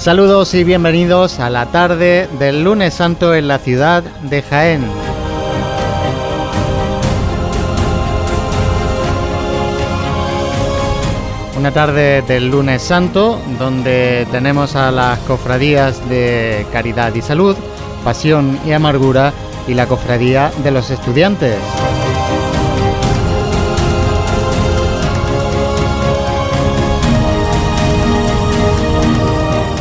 Saludos y bienvenidos a la tarde del lunes santo en la ciudad de Jaén. Una tarde del lunes santo donde tenemos a las cofradías de Caridad y Salud, Pasión y Amargura y la cofradía de los estudiantes.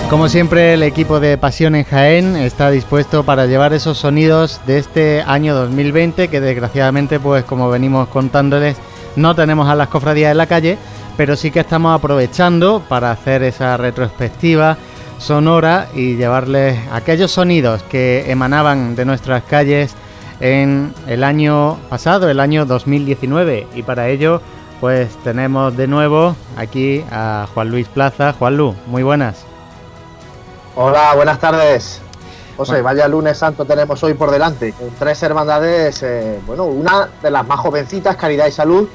Como siempre, el equipo de Pasión en Jaén está dispuesto para llevar esos sonidos de este año 2020, que desgraciadamente, pues como venimos contándoles, no tenemos a las cofradías en la calle, pero sí que estamos aprovechando para hacer esa retrospectiva sonora y llevarles aquellos sonidos que emanaban de nuestras calles en el año pasado, el año 2019. Y para ello, pues tenemos de nuevo aquí a Juan Luis Plaza. Juan Lu, muy buenas. Hola, buenas tardes. José, vaya lunes santo tenemos hoy por delante, con tres hermandades, eh, bueno, una de las más jovencitas, Caridad y Salud,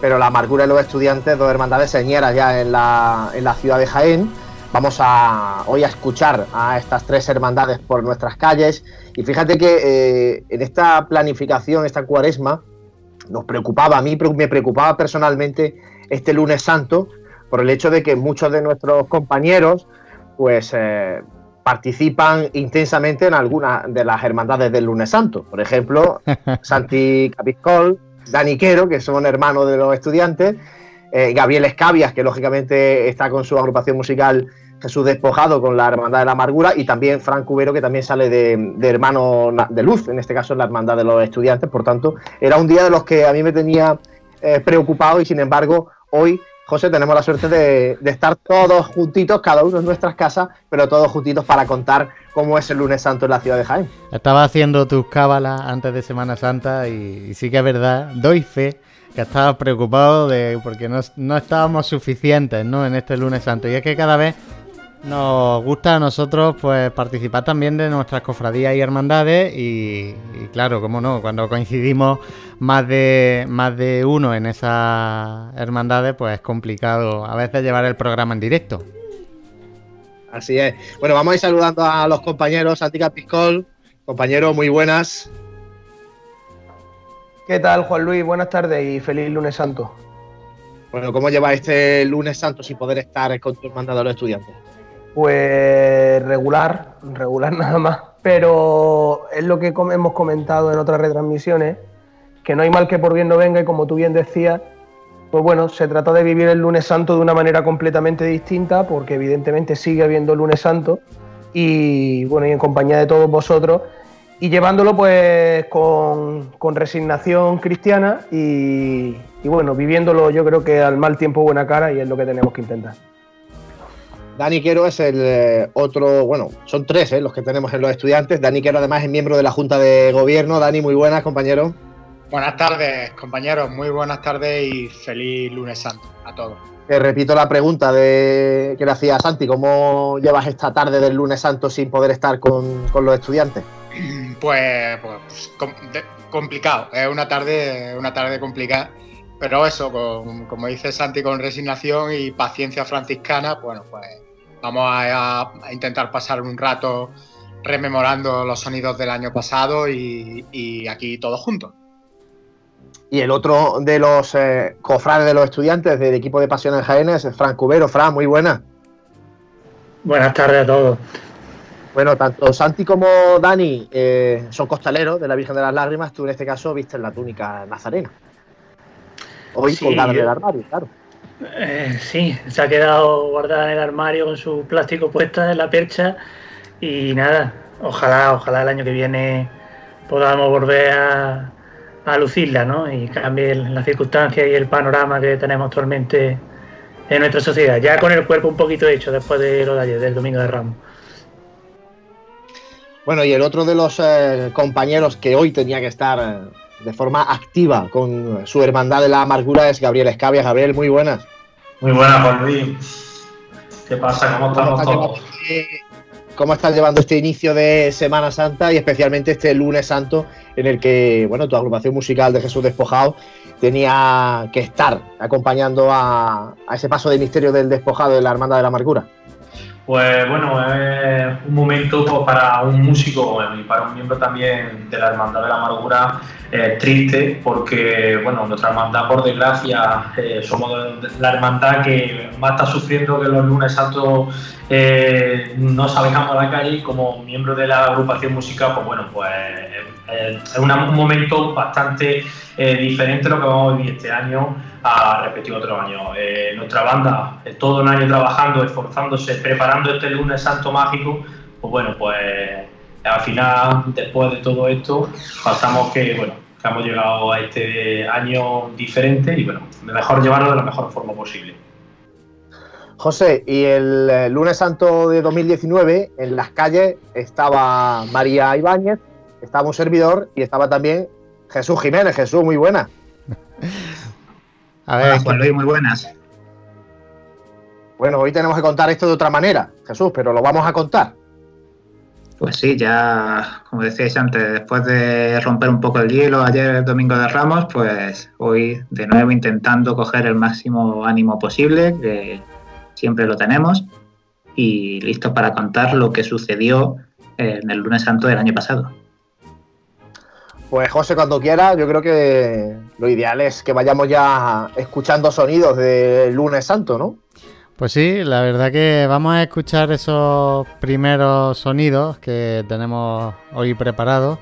pero la amargura de los estudiantes, dos hermandades señeras ya en la, en la ciudad de Jaén. Vamos a hoy a escuchar a estas tres hermandades por nuestras calles y fíjate que eh, en esta planificación, esta cuaresma, nos preocupaba, a mí me preocupaba personalmente este lunes santo por el hecho de que muchos de nuestros compañeros pues eh, participan intensamente en algunas de las hermandades del lunes santo. Por ejemplo, Santi Capiscol, Dani Quero, que son hermanos de los estudiantes, eh, Gabriel Escabias, que lógicamente está con su agrupación musical Jesús Despojado con la Hermandad de la Amargura, y también Frank Cubero, que también sale de, hermano de luz, en este caso en la Hermandad de los Estudiantes. Por tanto, era un día de los que a mí me tenía eh, preocupado y sin embargo hoy José, tenemos la suerte de, estar todos juntitos, cada uno en nuestras casas, pero todos juntitos para contar cómo es el lunes santo en la ciudad de Jaén. Estaba haciendo tus cábalas antes de Semana Santa y, sí que es verdad, doy fe que estaba preocupado de porque no, no estábamos suficientes ¿no? en este lunes santo. Y es que cada vez nos gusta a nosotros pues participar también de nuestras cofradías y hermandades y, claro, como no, cuando coincidimos más de más de uno en esas hermandades, pues es complicado a veces llevar el programa en directo. Así es. Bueno, vamos a ir saludando a los compañeros, Santica Piscol, compañeros, muy buenas. ¿Qué tal, Juan Luis? Buenas tardes y feliz lunes santo. Bueno, ¿cómo lleva este lunes santo sin poder estar con tu hermandad de los estudiantes? Pues regular, regular nada más. Pero es lo que hemos comentado en otras retransmisiones, que no hay mal que por bien no venga y como tú bien decías, pues bueno, se trata de vivir el lunes santo de una manera completamente distinta, porque evidentemente sigue habiendo lunes santo y bueno, y en compañía de todos vosotros, y llevándolo pues con, resignación cristiana y, y bueno, viviéndolo yo creo que al mal tiempo buena cara y es lo que tenemos que intentar. Dani Quero es el eh, otro, bueno, son tres eh, los que tenemos en los estudiantes. Dani Quero además es miembro de la Junta de Gobierno. Dani, muy buenas, compañero. Buenas tardes, compañeros. Muy buenas tardes y feliz lunes santo a todos. Te repito la pregunta de que le hacía Santi. ¿Cómo llevas esta tarde del lunes santo sin poder estar con, los estudiantes? Pues, pues complicado. Es una tarde, una tarde complicada pero eso, como dice Santi, con resignación y paciencia franciscana, bueno, pues vamos a, intentar pasar un rato rememorando los sonidos del año pasado y, aquí todos juntos. Y el otro de los eh, cofrades de los estudiantes del equipo de Pasión en Jaén es Fran Cubero. Fran, muy buena. Buenas tardes a todos. Bueno, tanto Santi como Dani eh, son costaleros de la Virgen de las Lágrimas. Tú en este caso viste la túnica nazarena. Hoy sí, colgada en el armario, claro. Eh, sí, se ha quedado guardada en el armario con su plástico puesta en la percha y nada, ojalá, ojalá el año que viene podamos volver a, lucirla, ¿no? Y cambie las circunstancias y el panorama que tenemos actualmente en nuestra sociedad, ya con el cuerpo un poquito hecho después de lo de ayer, del Domingo de Ramos. Bueno, y el otro de los eh, compañeros que hoy tenía que estar eh, de forma activa con su hermandad de la amargura es Gabriel Escabia. Gabriel, muy buenas. Muy buenas, Juan Luis. ¿Qué pasa? ¿Cómo estamos todos? Este, ¿Cómo estás llevando este inicio de Semana Santa y especialmente este lunes santo en el que, bueno, tu agrupación musical de Jesús Despojado tenía que estar acompañando a, ese paso de misterio del despojado de la Hermandad de la Amargura? Pues bueno, es un momento pues, para un músico y para un miembro también de la Hermandad de la Amargura eh, triste, porque bueno, nuestra hermandad, por desgracia, eh, somos la hermandad que más está sufriendo que los lunes santos eh, no salgamos a la calle como miembro de la agrupación musical, pues bueno, pues es un momento bastante diferente lo que vamos a vivir este año a repetir otro año. Eh, nuestra banda, eh, todo un año trabajando, esforzándose, preparando este lunes santo mágico, pues bueno, pues al final, después de todo esto, pasamos que, bueno, que hemos llegado a este año diferente y bueno, mejor llevarlo de la mejor forma posible. José, y el eh, lunes santo de 2019 en las calles estaba María Ibáñez, estaba un servidor y estaba también Jesús Jiménez. Jesús, muy buena. A ver, Hola, Juan Luis, muy buenas. Bueno, hoy tenemos que contar esto de otra manera, Jesús, pero lo vamos a contar. Pues sí, ya, como decíais antes, después de romper un poco el hielo ayer el domingo de Ramos, pues hoy de nuevo intentando coger el máximo ánimo posible, que siempre lo tenemos, y listos para contar lo que sucedió en el lunes santo del año pasado. Pues José, cuando quiera, yo creo que lo ideal es que vayamos ya escuchando sonidos del lunes santo, ¿no? Pues sí, la verdad que vamos a escuchar esos primeros sonidos que tenemos hoy preparados.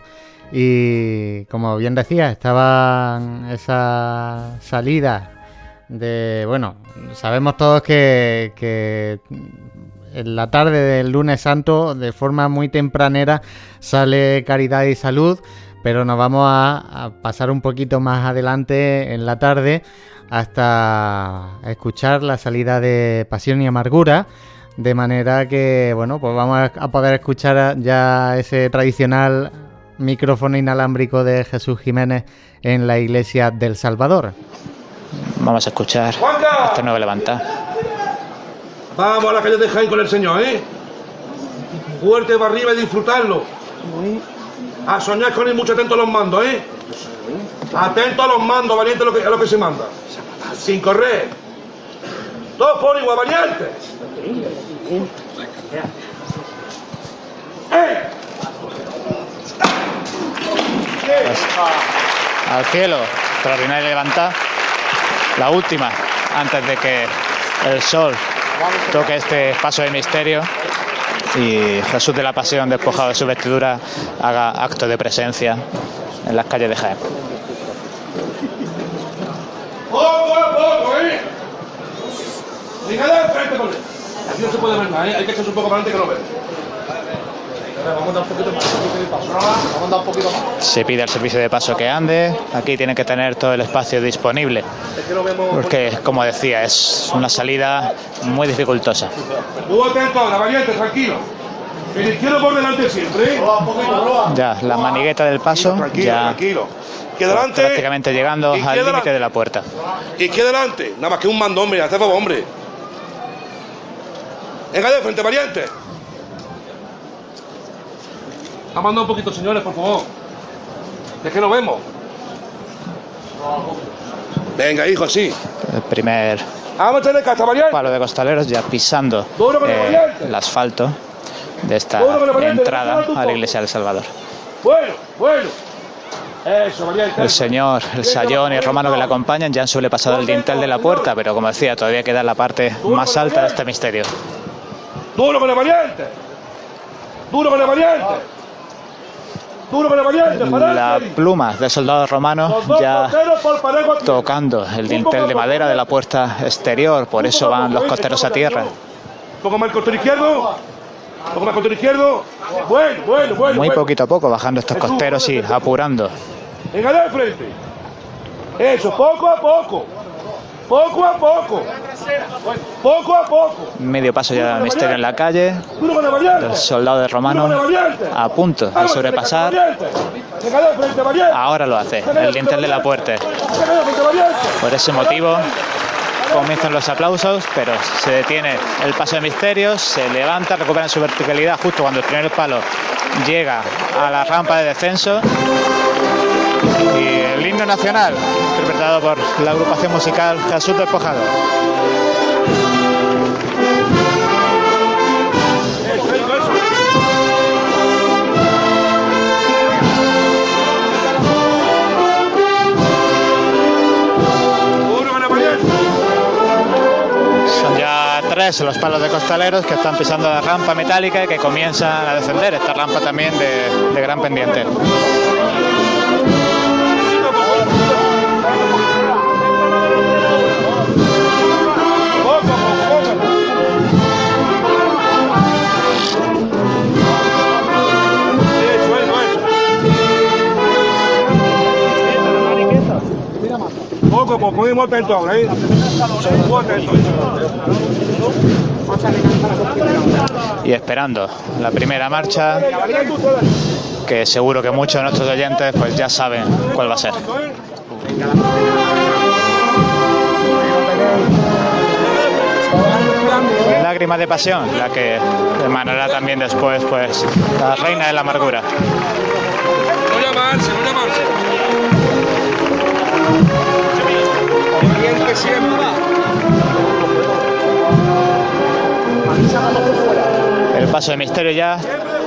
Y como bien decía, estaban esa salida de, bueno, sabemos todos que, que en la tarde del lunes santo, de forma muy tempranera, sale Caridad y Salud pero nos vamos a, pasar un poquito más adelante en la tarde hasta escuchar la salida de Pasión y Amargura, de manera que, bueno, pues vamos a poder escuchar ya ese tradicional micrófono inalámbrico de Jesús Jiménez en la iglesia del Salvador. Vamos a escuchar nuevo levantar. Vamos a la calle de Jaén con el Señor, ¿eh? Fuerte para arriba y disfrutarlo. A soñar con ir mucho atento a los mandos, ¿eh? Atento a los mandos, valiente a lo que, se manda. Sin correr. Todos por igual, valientes. ¡Eh! Al cielo, extraordinaria levantada. La última, antes de que el sol toque este paso de misterio y Jesús de la Pasión, despojado de su vestidura, haga acto de presencia en las calles de Jaén. Poco a poco, ¿eh? Fíjate frente con él. Aquí no se puede ver nada, ¿eh? Hay que echarse un poco para adelante que lo vean. Vamos a dar un poquito más, vamos a dar un poquito más. Se pide al servicio de paso que ande, aquí tiene que tener todo el espacio disponible, porque como decía, es una salida muy dificultosa. Muy atento, la valiente, tranquilo. El izquierdo por delante siempre, ¿eh? Ya, la manigueta del paso, tranquilo, ya tranquilo. Que delante. prácticamente llegando al límite de la puerta. Izquierda delante. Nada más que un mando, hombre. Hace favor, hombre. Venga de frente, valiente. Ha mandado un poquito, señores, por favor. Es que no vemos. Venga, hijo, sí. El primer Vamos a meterle casta, valiente. palo de costaleros ya pisando eh, el asfalto de esta entrada a la iglesia del Salvador. Bueno, bueno. El señor, el sayón y el romano que le acompañan ya han sobrepasado el dintel de la puerta, pero como decía, todavía queda la parte más alta de este misterio. Duro con el valiente. Duro con el valiente. Duro con el valiente. para La pluma del soldado romano Los dos ya tocando el dintel de madera de la puerta exterior, por eso van los costeros a tierra. Poco más el costero izquierdo. Poco más costero izquierdo. Bueno, bueno, bueno. Muy bueno. poquito a poco bajando estos costeros y apurando. Venga de frente. Eso, poco a poco. Poco a poco. Poco a poco. Medio paso ya del misterio en la calle. El soldado de romano a punto de sobrepasar. de. Ahora lo hace, el dintel de la puerta. De. Por ese motivo comienzan los aplausos, pero se detiene el paso de misterios, se levanta, recupera su verticalidad justo cuando el primer palo llega a la rampa de descenso. Y el himno nacional, interpretado por la agrupación musical Jesús Despojado. Los palos de costaleros que están pisando la rampa metálica y que comienzan a descender esta rampa también de gran pendiente. Poco poco, muy atento ahora, ¿eh? Muy atento. y esperando la primera marcha que seguro que muchos de nuestros oyentes pues ya saben cuál va a ser. Lágrima de pasión, la que emanará también después pues la reina de la amargura. No llamarse, no llamarse. El paso de misterio ya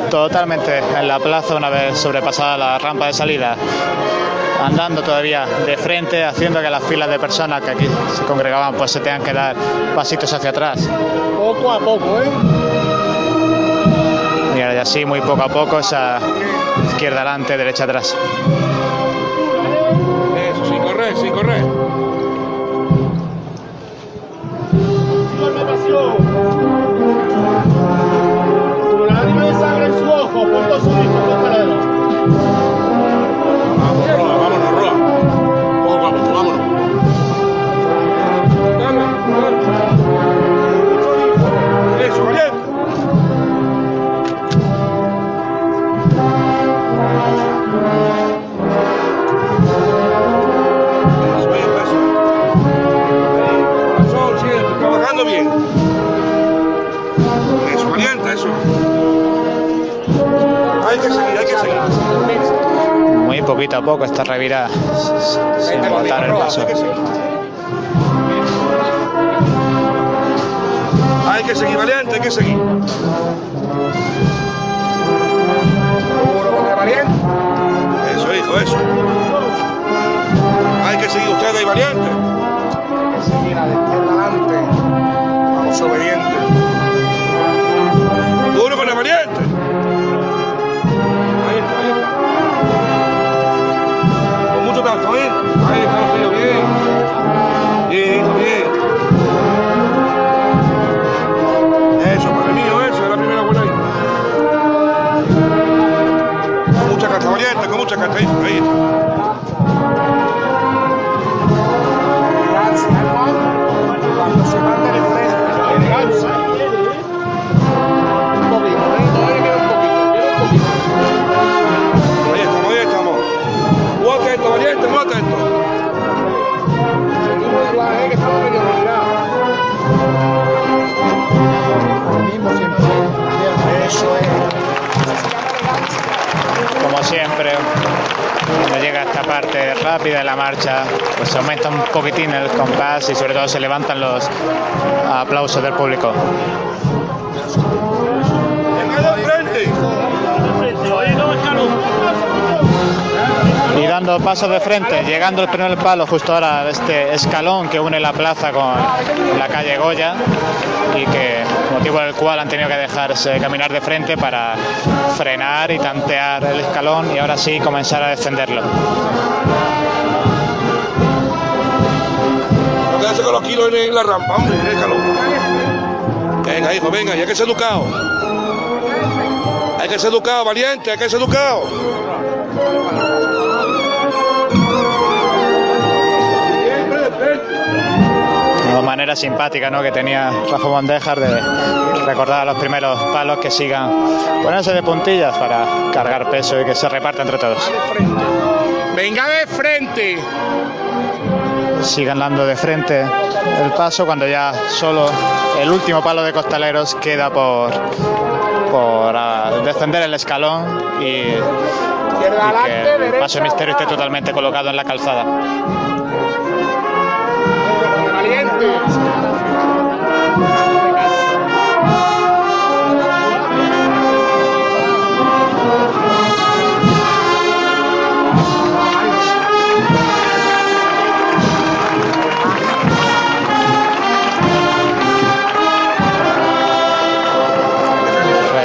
totalmente en la plaza una vez sobrepasada la rampa de salida. Andando todavía de frente, haciendo que las filas de personas que aquí se congregaban pues se tengan que dar pasitos hacia atrás. Poco a poco, ¿eh? Y ahora ya sí, muy poco a poco, esa izquierda adelante, derecha atrás. Eso, sin correr, sin correr. Con la de sangre en su ojo, punto suyo, costalero. Vamos, Poquito a poco esta revira sin botar el paso. Hay que seguir. Hay que seguir, valiente, hay que seguir. Eso, hijo, eso. Hay que seguir ustedes ahí, valiente. Seguir a la izquierda adelante. Vamos obedientes. Duro con el valiente. Tacto, ¿eh? Ahí está, tío, bien. Bien, hijo, bien. Eso, padre mío, eso, es la primera buena ahí. Con mucha casta, con mucha casta, hijo, ahí está. Cuando llega esta parte rápida de la marcha, pues se aumenta un poquitín el compás y sobre todo se levantan los aplausos del público. Y dando pasos de frente, llegando el primer palo justo ahora a este escalón que une la plaza con la calle Goya y que motivo del cual han tenido que dejarse caminar de frente para frenar y tantear el escalón y ahora sí comenzar a descenderlo. No quedarse con los kilos en, en la rampa, hombre, déjalo. Venga, hijo, venga, y hay que ser educado. Hay que ser educado, valiente, hay que ser educado. Manera simpática ¿no? que tenía Rafa Mondejar de recordar a los primeros palos que sigan ponerse de puntillas para cargar peso y que se reparta entre todos. Venga de frente. Sigan dando de frente el paso cuando ya solo el último palo de costaleros queda por, por ah, descender el escalón y, y que el paso misterio esté totalmente colocado en la calzada.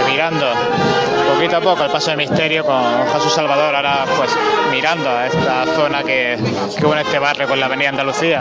Mirando, poquito a poco el paso de misterio con Jesús Salvador, ahora pues mirando a esta zona que, que une este barrio con la Avenida Andalucía.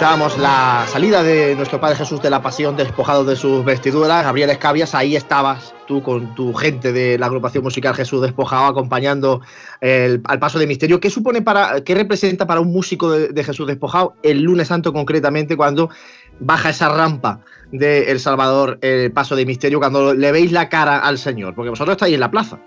Escuchábamos la salida de nuestro Padre Jesús de la Pasión despojado de sus vestiduras. Gabriel Escabias, ahí estabas tú con tu gente de la agrupación musical Jesús Despojado acompañando el, al paso de misterio. ¿Qué supone para, qué representa para un músico de, Jesús Despojado el lunes santo concretamente cuando baja esa rampa de El Salvador, el paso de misterio, cuando le veis la cara al Señor? Porque vosotros estáis en la plaza.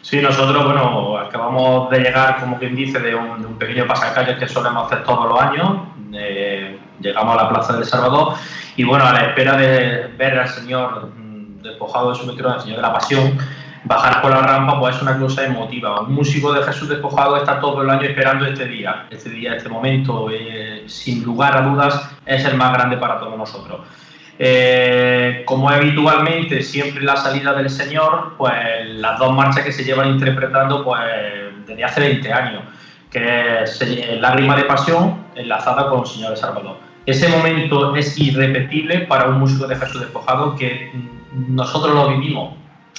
Sí, nosotros, bueno, acabamos de llegar, como quien dice, de un, de un pequeño pasacalles que solemos hacer todos los años. Eh, llegamos a la Plaza del Salvador y, bueno, a la espera de ver al Señor mm, despojado de su micrófono, el Señor de la Pasión, bajar por la rampa, pues es una cosa emotiva. Un músico de Jesús despojado está todo el año esperando este día, este día, este momento. eh, sin lugar a dudas, es el más grande para todos nosotros. Eh, como habitualmente, siempre la salida del Señor, pues las dos marchas que se llevan interpretando pues desde hace 20 años, que es eh, Lágrima de Pasión enlazada con Señor de Salvador. Ese momento es irrepetible para un músico de Jesús despojado que mm, nosotros lo vivimos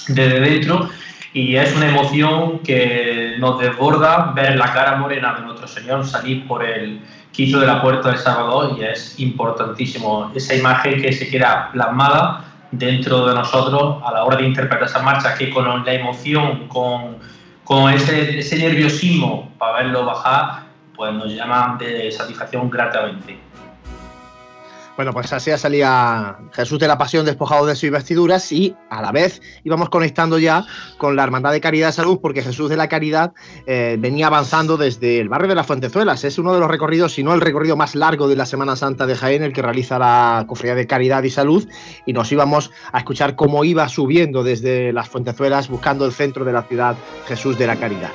desde dentro y es una emoción que nos desborda ver la cara morena de nuestro Señor salir por el quiso de la puerta del Salvador y es importantísimo esa imagen que se queda plasmada dentro de nosotros a la hora de interpretar esa marcha que con la emoción, con, con ese, ese nerviosismo para verlo bajar, pues nos llaman de satisfacción gratamente. Bueno, pues así salía Jesús de la Pasión despojado de sus vestiduras y a la vez íbamos conectando ya con la Hermandad de Caridad de Salud porque Jesús de la Caridad eh, venía avanzando desde el barrio de las Fuentezuelas. Es uno de los recorridos, si no el recorrido más largo de la Semana Santa de Jaén, el que realiza la Cofradía de Caridad y Salud y nos íbamos a escuchar cómo iba subiendo desde las Fuentezuelas buscando el centro de la ciudad Jesús de la Caridad.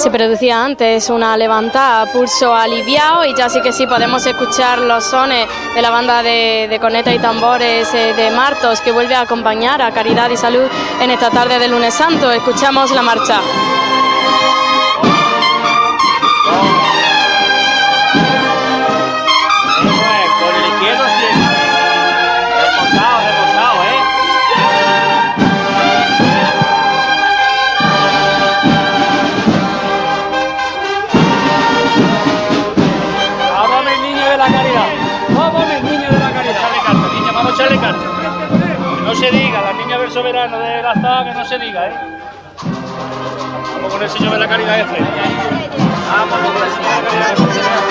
Se producía antes una levantada pulso aliviado y ya sí que sí podemos escuchar los sones de la banda de, corneta y tambores eh, de Martos que vuelve a acompañar a Caridad y Salud en esta tarde de lunes santo. Escuchamos la marcha. Vamos a echarle. Que no se diga, las niñas del soberano de la Estado, que no se diga, ¿eh? Vamos con el señor de la caridad este. Vamos con el señor de la caridad.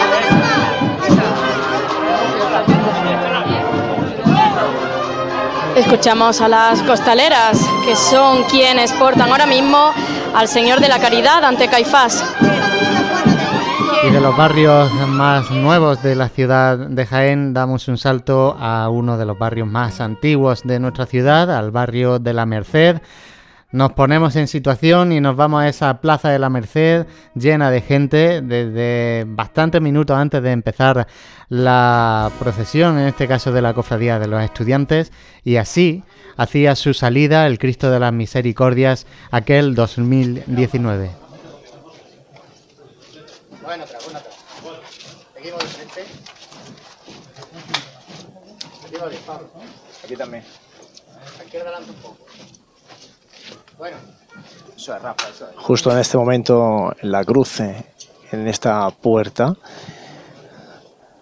Escuchamos a las costaleras que son quienes portan ahora mismo al Señor de la Caridad ante Caifás. Y de los barrios más nuevos de la ciudad de Jaén damos un salto a uno de los barrios más antiguos de nuestra ciudad, al barrio de la Merced. Nos ponemos en situación y nos vamos a esa plaza de la Merced llena de gente desde bastantes minutos antes de empezar la procesión, en este caso de la cofradía de los estudiantes, y así hacía su salida el Cristo de las Misericordias aquel 2019. Bueno, otra, bueno, otra. Seguimos de frente. Seguimos bien, Pablo. Aquí también. Aquí adelante un poco. Bueno. Eso es Rafa, eso es. justo en este momento en la cruce, en esta puerta,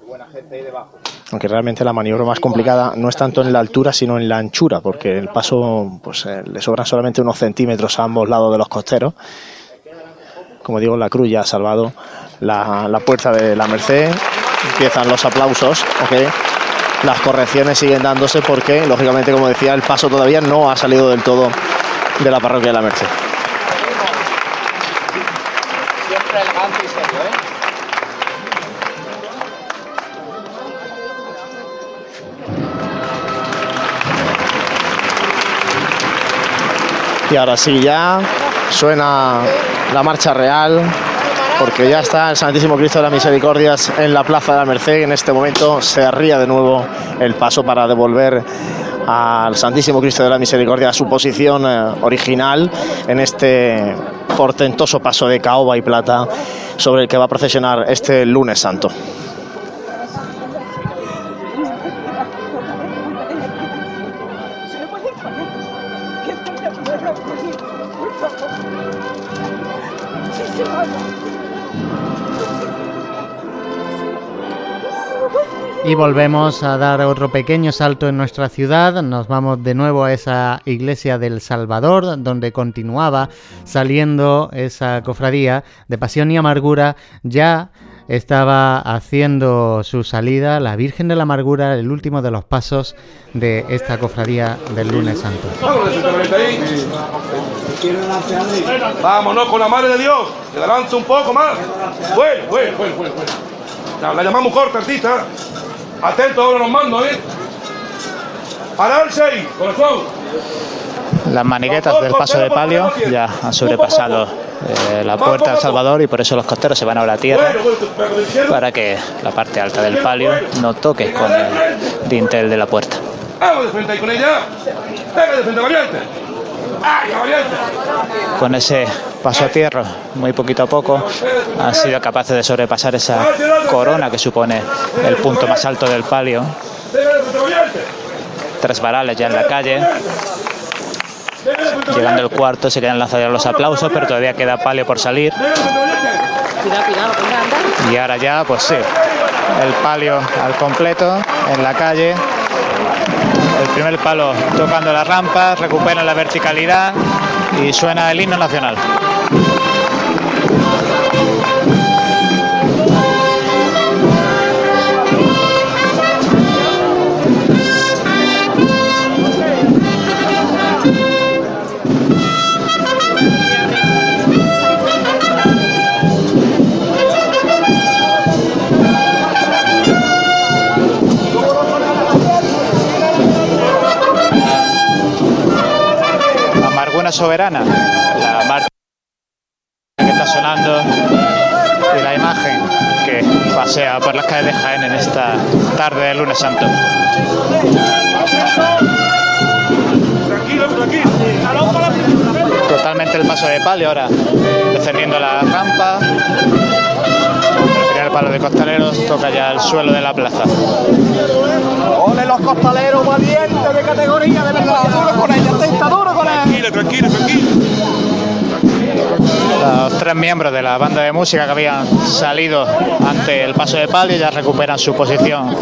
Buena gente ahí debajo. aunque realmente la maniobra más complicada no es tanto en la altura, sino en la anchura, porque el paso pues, eh, le sobran solamente unos centímetros a ambos lados de los costeros. Como digo, la cruz ya ha salvado la, la puerta de la Merced, empiezan los aplausos. Las correcciones siguen dándose porque, lógicamente, como decía, el paso todavía no ha salido del todo de la parroquia de la Merced. Y ahora sí ya suena la marcha real porque ya está el Santísimo Cristo de las Misericordias en la Plaza de la Merced. En este momento se arría de nuevo el paso para devolver al Santísimo Cristo de la Misericordia a su posición eh, original en este portentoso paso de caoba y plata sobre el que va a procesionar este lunes santo. Y volvemos a dar otro pequeño salto en nuestra ciudad. Nos vamos de nuevo a esa iglesia del Salvador, donde continuaba saliendo esa cofradía de pasión y amargura. Ya estaba haciendo su salida la Virgen de la Amargura, el último de los pasos de esta cofradía del lunes santo. Vámonos con la madre de Dios, que adelante un poco más. Bueno, bueno, bueno, bueno. bueno. La llamamos corta, artista. Atento ahora los mandos, ¿eh? Pararse ahí, corazón. Las maniguetas del paso de palio ya han sobrepasado eh, la puerta del Salvador y por eso los costeros se van ahora a tierra para que la parte alta del palio no toque con el dintel de la puerta. Vamos de frente ahí con ella. Venga de frente, variante. Con ese paso a tierra, muy poquito a poco, han sido capaces de sobrepasar esa corona que supone el punto más alto del palio. Tres varales ya en la calle. Llegando el cuarto se quedan lanzados los aplausos, pero todavía queda palio por salir. Y ahora ya, pues sí, el palio al completo en la calle. El primer palo tocando la rampa, recupera la verticalidad y suena el himno nacional. Soberana, la marcha que está sonando y la imagen que pasea por las calles de Jaén en esta tarde de lunes santo. Totalmente el paso de palio ahora descendiendo la rampa. El palo de costaleros toca ya el suelo de la plaza. ¡Ole los costaleros valientes de categoría, de verdad! ¡Duro con ella, atenta, duro con ella! Tranquilo, tranquilo, tranquilo. Los tres miembros de la banda de música que habían salido ante el paso de palio ya recuperan su posición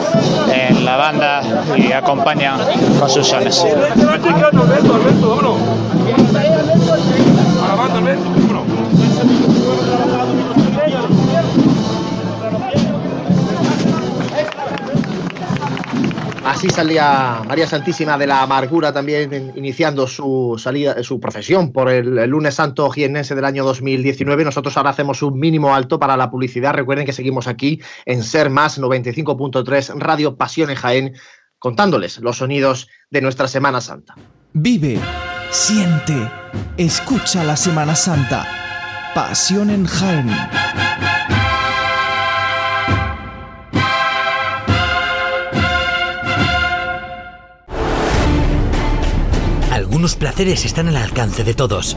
en la banda y acompañan con sus sones. Alberto, Alberto, vámonos. A la banda, Alberto, Así salía María Santísima de la Amargura también iniciando su salida, su profesión por el, el lunes santo jiennense del año 2019. Nosotros ahora hacemos un mínimo alto para la publicidad. Recuerden que seguimos aquí en Ser Más 95.3 Radio Pasión en Jaén, contándoles los sonidos de nuestra Semana Santa. Vive, siente, escucha la Semana Santa. Pasión en Jaén. Algunos placeres están al alcance de todos.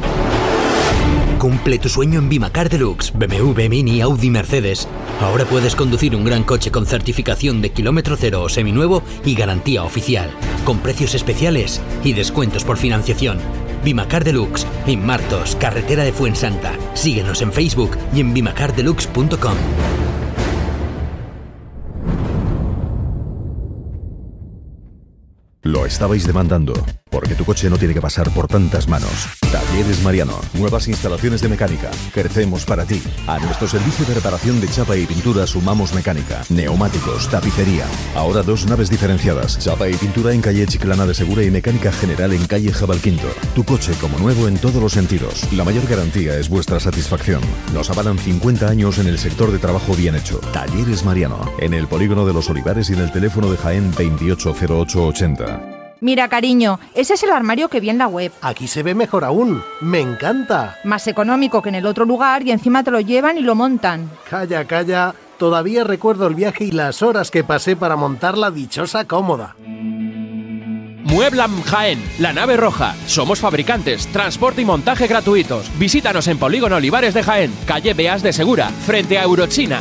Cumple tu sueño en Bimacar Deluxe, BMW, Mini, Audi, Mercedes. Ahora puedes conducir un gran coche con certificación de kilómetro cero o seminuevo y garantía oficial, con precios especiales y descuentos por financiación. Bimacar Deluxe, en Martos, carretera de Fuensanta. Síguenos en Facebook y en bimacardeluxe.com. Lo estabais demandando, porque tu coche no tiene que pasar por tantas manos. Talleres Mariano, nuevas instalaciones de mecánica. Crecemos para ti. A nuestro servicio de reparación de chapa y pintura sumamos mecánica, neumáticos, tapicería. Ahora dos naves diferenciadas, chapa y pintura en calle Chiclana de Segura y mecánica general en calle Jabalquinto. Tu coche como nuevo en todos los sentidos. La mayor garantía es vuestra satisfacción. Nos avalan 50 años en el sector de trabajo bien hecho. Talleres Mariano, en el polígono de los Olivares y en el teléfono de Jaén 280880. Mira, cariño, ese es el armario que vi en la web. Aquí se ve mejor aún. Me encanta. Más económico que en el otro lugar y encima te lo llevan y lo montan. Calla, calla. Todavía recuerdo el viaje y las horas que pasé para montar la dichosa cómoda. Mueblam Jaén, la nave roja. Somos fabricantes, transporte y montaje gratuitos. Visítanos en Polígono Olivares de Jaén, calle Beas de Segura, frente a Eurochina.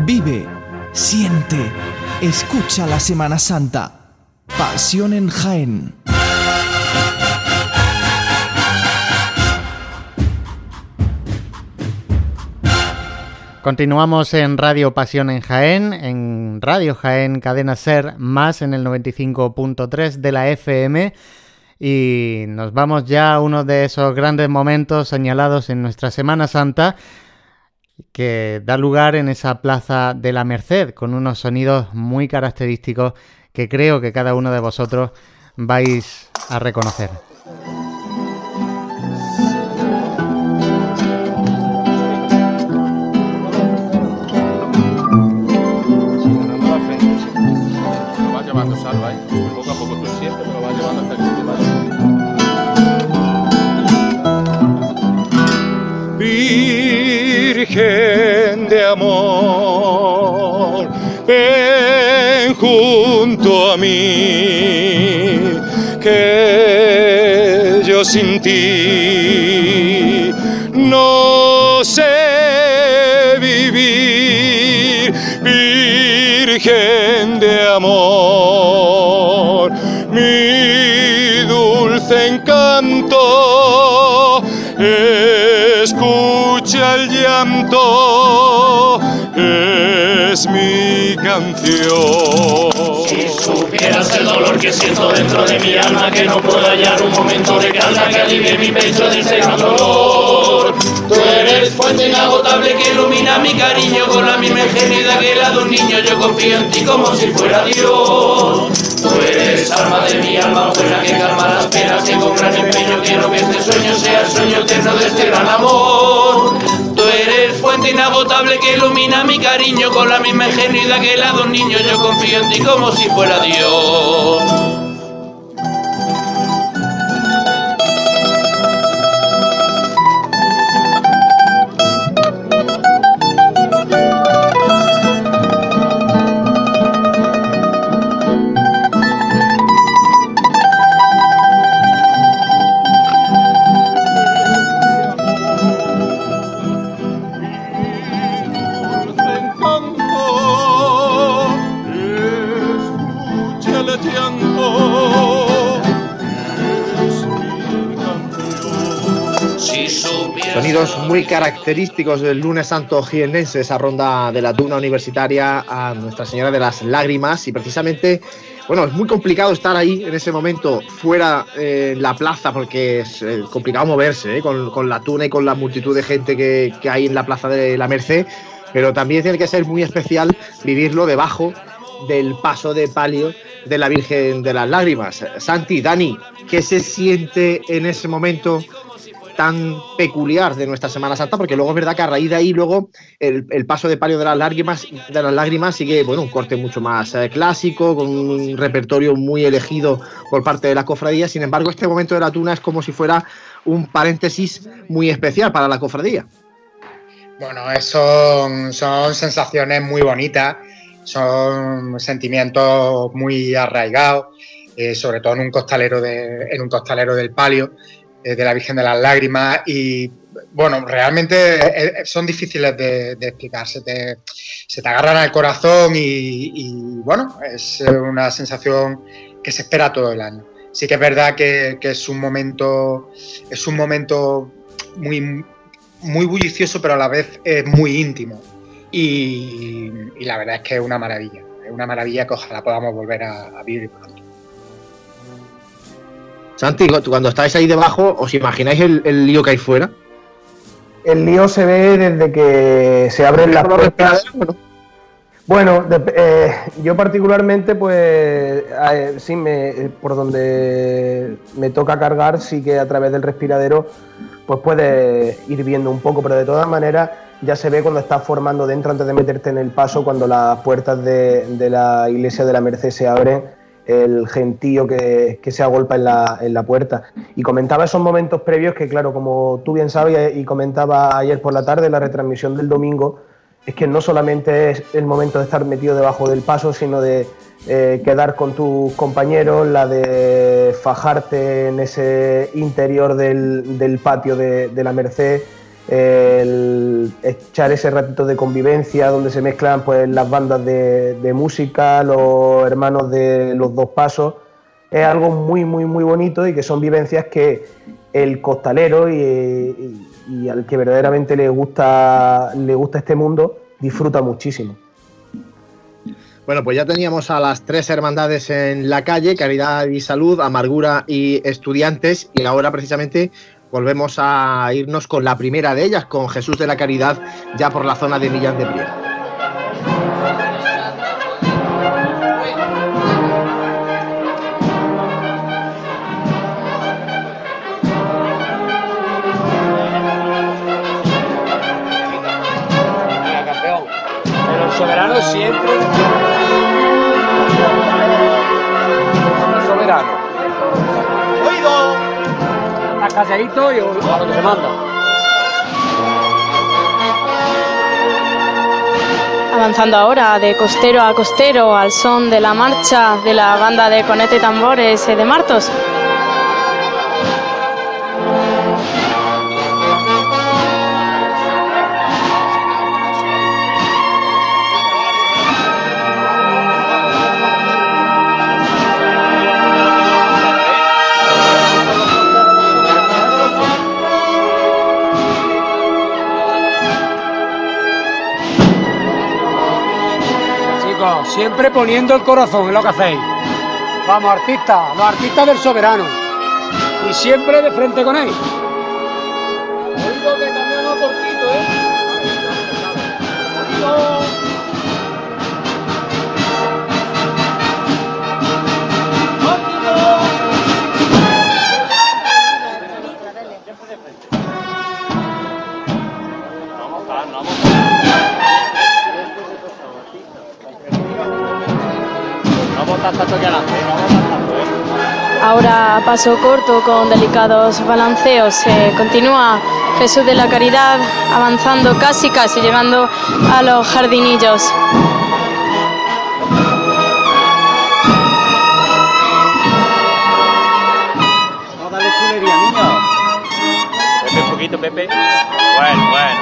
Vive, siente, escucha la Semana Santa. Pasión en Jaén. Continuamos en Radio Pasión en Jaén, en Radio Jaén Cadena Ser, más en el 95.3 de la FM. Y nos vamos ya a uno de esos grandes momentos señalados en nuestra Semana Santa, que da lugar en esa plaza de la Merced, con unos sonidos muy característicos que creo que cada uno de vosotros vais a reconocer. Virgen de amor, ven junto a mí, que yo sin ti no sé vivir. Virgen de amor, es mi canción. Si supieras el dolor que siento dentro de mi alma, que no puedo hallar un momento de calma que alivie mi pecho de ese dolor. Tú eres fuente inagotable que ilumina mi cariño con la misma ingenuidad que la de un niño. Yo confío en ti como si fuera Dios. Tú eres alma de mi alma buena que calma las penas que con gran empeño quiero que este sueño sea el sueño eterno de este gran amor. Inagotable que ilumina mi cariño con la misma ingenuidad que la de un niño. Yo confío en ti como si fuera Dios. Característicos del lunes santo jiennense, esa ronda de la Duna Universitaria a Nuestra Señora de las Lágrimas. Y precisamente, bueno, es muy complicado estar ahí en ese momento, fuera eh, en la plaza, porque es eh, complicado moverse eh, con, con la tuna y con la multitud de gente que, que hay en la plaza de la Merced. Pero también tiene que ser muy especial vivirlo debajo del paso de palio de la Virgen de las Lágrimas. Santi, Dani, ¿qué se siente en ese momento tan peculiar de nuestra Semana Santa? Porque luego es verdad que a raíz de ahí luego el, paso de palio de las lágrimas de las lágrimas sigue bueno un corte mucho más eh, clásico, con un repertorio muy elegido por parte de la cofradía. Sin embargo, este momento de la tuna es como si fuera un paréntesis muy especial para la cofradía. Bueno, son, son sensaciones muy bonitas, son sentimientos muy arraigados, eh, sobre todo en un costalero de, en un costalero del palio, eh, de la Virgen de las Lágrimas. Y bueno, realmente eh, eh, son difíciles de, de explicar. Se te, agarran al corazón y, bueno, es una sensación que se espera todo el año. Sí que es verdad que, es un momento, es un momento muy, muy bullicioso, pero a la vez es muy íntimo. Y, la verdad es que es una maravilla. Es una maravilla que ojalá podamos volver a, a vivir. Santi, cu- cuando estáis ahí debajo, ¿os imagináis el, el lío que hay fuera? El lío se ve desde que se abren las puertas. Bueno, eh, yo particularmente, pues, eh, sí, me, eh, por donde me toca cargar, sí que a través del respiradero, pues puedes ir viendo un poco, pero de todas maneras ya se ve cuando estás formando dentro antes de meterte en el paso, cuando las puertas de, de la iglesia de la Merced se abren, el gentío que, que se agolpa en la, en la puerta. Y comentaba esos momentos previos que, claro, como tú bien sabes y comentaba ayer por la tarde, la retransmisión del domingo, es que no solamente es el momento de estar metido debajo del paso, sino de eh, quedar con tus compañeros, la de fajarte en ese interior del, del patio de, de la Merced, el echar ese ratito de convivencia donde se mezclan pues las bandas de, música, los hermanos de los dos pasos, es algo muy muy muy bonito y que son vivencias que el costalero y, y- y al que verdaderamente le gusta le gusta este mundo disfruta muchísimo. Bueno, pues ya teníamos a las tres hermandades en la calle, Caridad y Salud, Amargura y Estudiantes, y ahora precisamente volvemos a irnos con la primera de ellas, con Jesús de la Caridad, ya por la zona de Millán de el soberano siempre. Y a lo que se manda. Avanzando ahora de costero a costero al son de la marcha de la banda de Conete y Tambores eh, de Martos. Siempre poniendo el corazón en lo que hacéis. Vamos, artistas, los artistas del soberano. Y siempre de frente con él. Ahora paso corto con delicados balanceos. eh, continúa Jesús de la Caridad avanzando casi casi llegando a los jardinillos. No dale chulería, niño. Pepe, un poquito, Pepe. Bueno, bueno.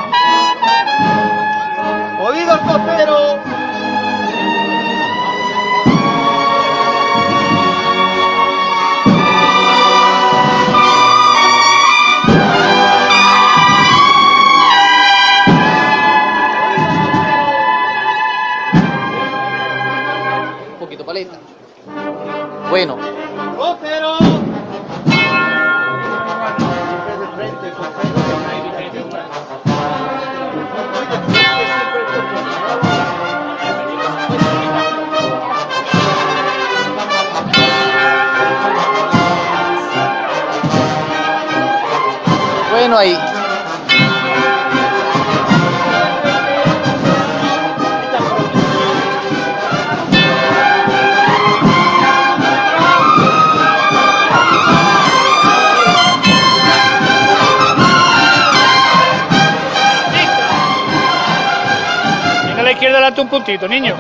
Un puntito, niño.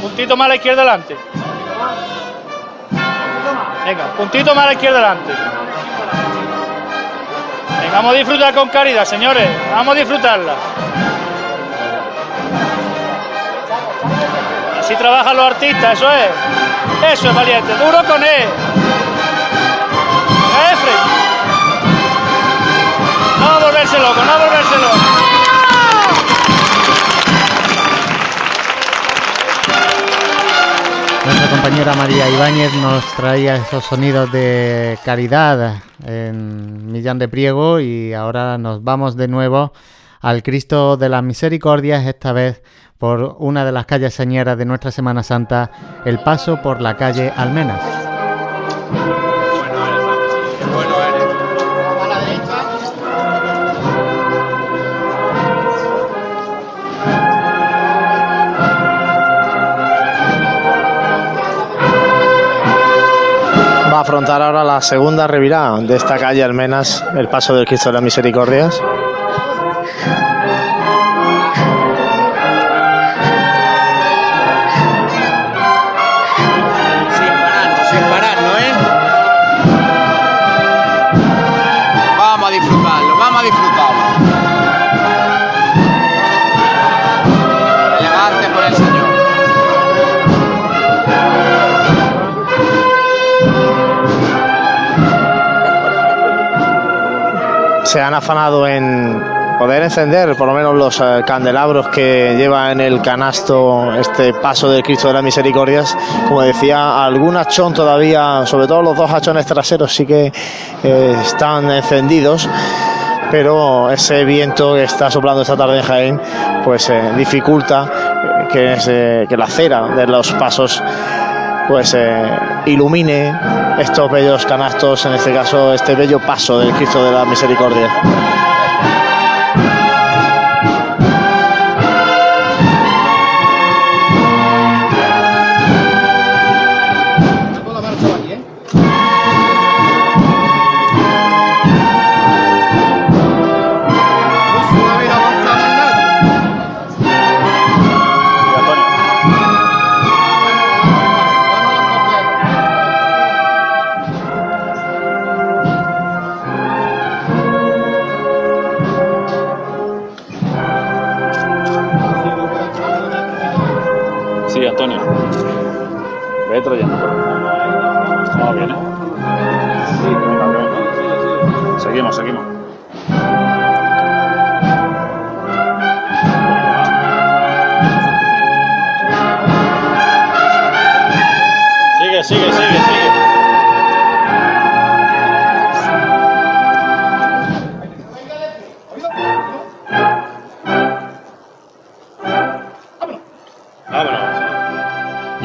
Puntito más a la izquierda delante. Venga, puntito más a la izquierda delante. Venga, vamos a disfrutar con caridad, señores. Vamos a disfrutarla. Así trabajan los artistas, eso es. Eso es valiente. Duro con él. Efre. No volverse loco, no a volverse loco. Nuestra compañera María Ibáñez nos traía esos sonidos de caridad en Millán de Priego y ahora nos vamos de nuevo al Cristo de las Misericordias, esta vez por una de las calles señeras de nuestra Semana Santa, el paso por la calle Almenas. Afrontar ahora la segunda revirada de esta calle Almenas, el paso del Cristo de las Misericordias. Se han afanado en poder encender por lo menos los eh, candelabros que lleva en el canasto este paso del Cristo de las Misericordias. Como decía, algún hachón todavía, sobre todo los dos hachones traseros, sí que eh, están encendidos. Pero ese viento que está soplando esta tarde en Jaén, pues eh, dificulta que, que la cera de los pasos pues eh, ilumine estos bellos canastos, en este caso este bello paso del Cristo de la Misericordia.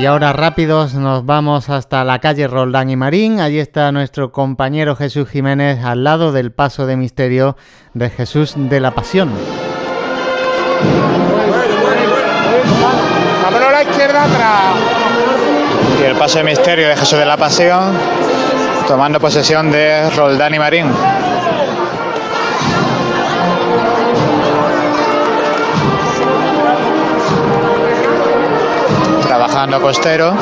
Ahora rápidos nos vamos hasta la calle Roldán y Marín. Allí está nuestro compañero Jesús Jiménez al lado del paso de misterio de Jesús de la Pasión. Vámonos a la izquierda atrás. Y el paso de misterio de Jesús de la Pasión, tomando posesión de Roldán y Marín. Trabajando costero.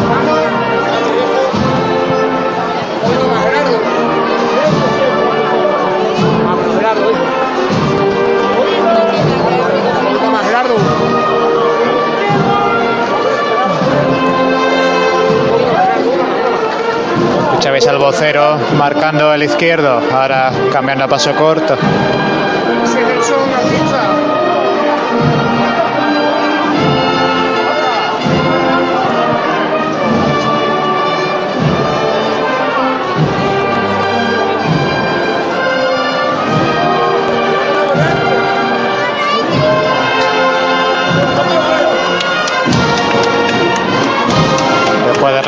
Escuchabais al vocero marcando el izquierdo, ahora cambiando a paso corto.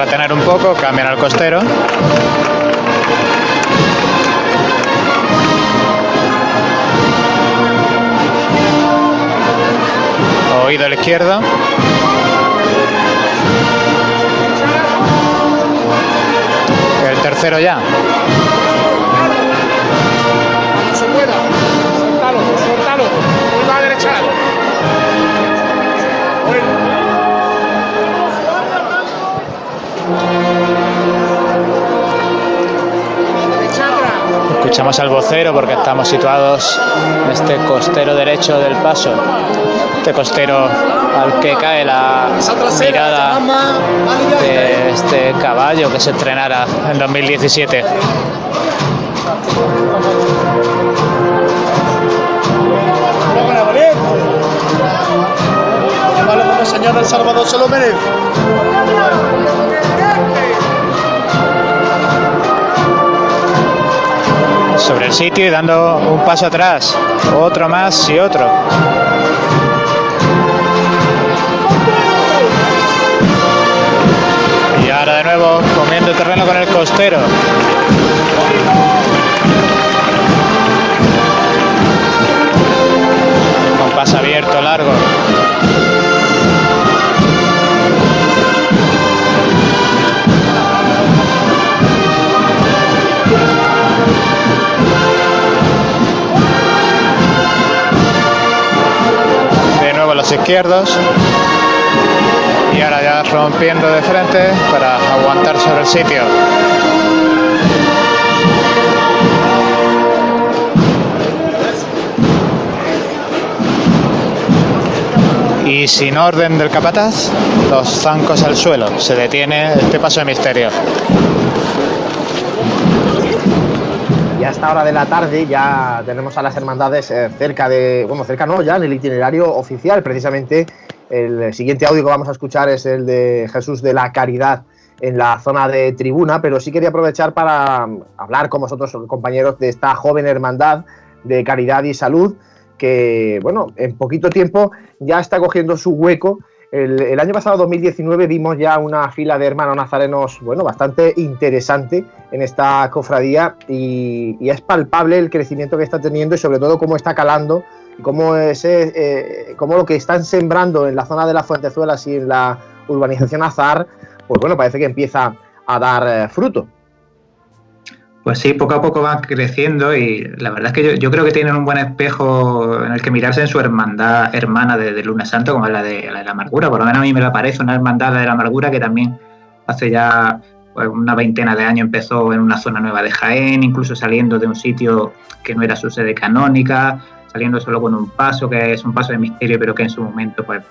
Retener un poco, cambian al costero. Oído a la izquierda. El tercero ya. Escuchamos al vocero porque estamos situados en este costero derecho del paso. Este costero al que cae la mirada de este caballo que se estrenara en 2017. Cámara, valiente. Llévalo como el Señor del Salvador se lo merece. El sitio y dando un paso atrás, otro más y otro. Y ahora de nuevo comiendo terreno con el costero. Con paso abierto largo. Izquierdos. Y ahora ya rompiendo de frente para aguantar sobre el sitio. Y sin orden del capataz, los zancos al suelo. Se detiene este paso de misterio. A esta hora de la tarde ya tenemos a las hermandades eh, cerca de, bueno, cerca no, ya en el itinerario oficial. Precisamente el siguiente audio que vamos a escuchar es el de Jesús de la Caridad en la zona de tribuna, pero sí quería aprovechar para hablar con vosotros, compañeros, de esta joven hermandad de caridad y salud que, bueno, en poquito tiempo ya está cogiendo su hueco. El, año pasado, 2019, vimos ya una fila de hermanos nazarenos, bueno, bastante interesante en esta cofradía y, es palpable el crecimiento que está teniendo y sobre todo cómo está calando cómo, ese, eh, cómo lo que están sembrando en la zona de las Fuentezuelas y en la urbanización Azar, pues bueno, parece que empieza a dar eh, fruto. Pues sí, poco a poco van creciendo y la verdad es que yo, creo que tienen un buen espejo en el que mirarse en su hermandad hermana de, Luna Santo, como es la de, la de amargura. Por lo menos a mí me la parece una hermandad de la amargura que también hace ya pues, una veintena de años empezó en una zona nueva de Jaén, incluso saliendo de un sitio que no era su sede canónica, saliendo solo con un paso, que es un paso de misterio, pero que en su momento pues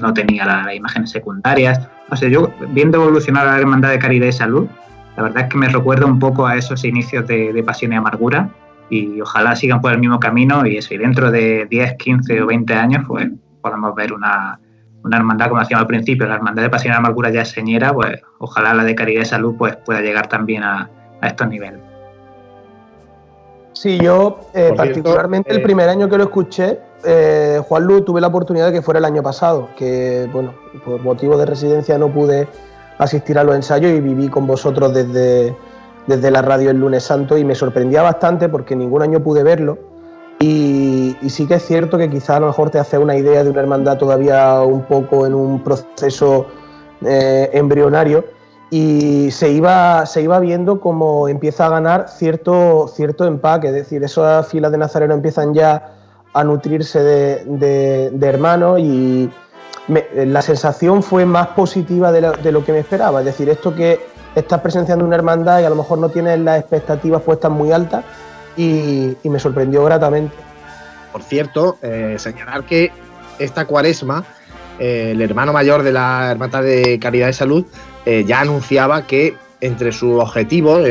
no tenía las la imágenes secundarias. No sé, yo viendo evolucionar a la hermandad de caridad y salud, la verdad es que me recuerda un poco a esos inicios de, de, pasión y amargura y ojalá sigan por el mismo camino y eso, y dentro de 10, 15 o 20 años pues podamos ver una, una hermandad como decíamos al principio, la hermandad de pasión y amargura ya es señera, pues ojalá la de caridad y salud pues pueda llegar también a, a estos niveles. Sí, yo eh, particularmente cierto, eh, el primer año que lo escuché, eh, Juan Lu, tuve la oportunidad de que fuera el año pasado, que bueno, por motivo de residencia no pude asistir a los ensayos y viví con vosotros desde, desde la radio el lunes santo y me sorprendía bastante porque ningún año pude verlo. Y, sí que es cierto que quizá a lo mejor te hace una idea de una hermandad todavía un poco en un proceso eh, embrionario y se iba, se iba viendo como empieza a ganar cierto, cierto empaque, es decir, esas filas de Nazareno empiezan ya a nutrirse de, de, de hermanos y, me, la sensación fue más positiva de lo, de lo, que me esperaba. Es decir, esto que estás presenciando una hermandad y a lo mejor no tienes las expectativas puestas muy altas y, me sorprendió gratamente. Por cierto, eh, señalar que esta cuaresma, eh, el hermano mayor de la Hermandad de Caridad y Salud eh, ya anunciaba que entre sus objetivos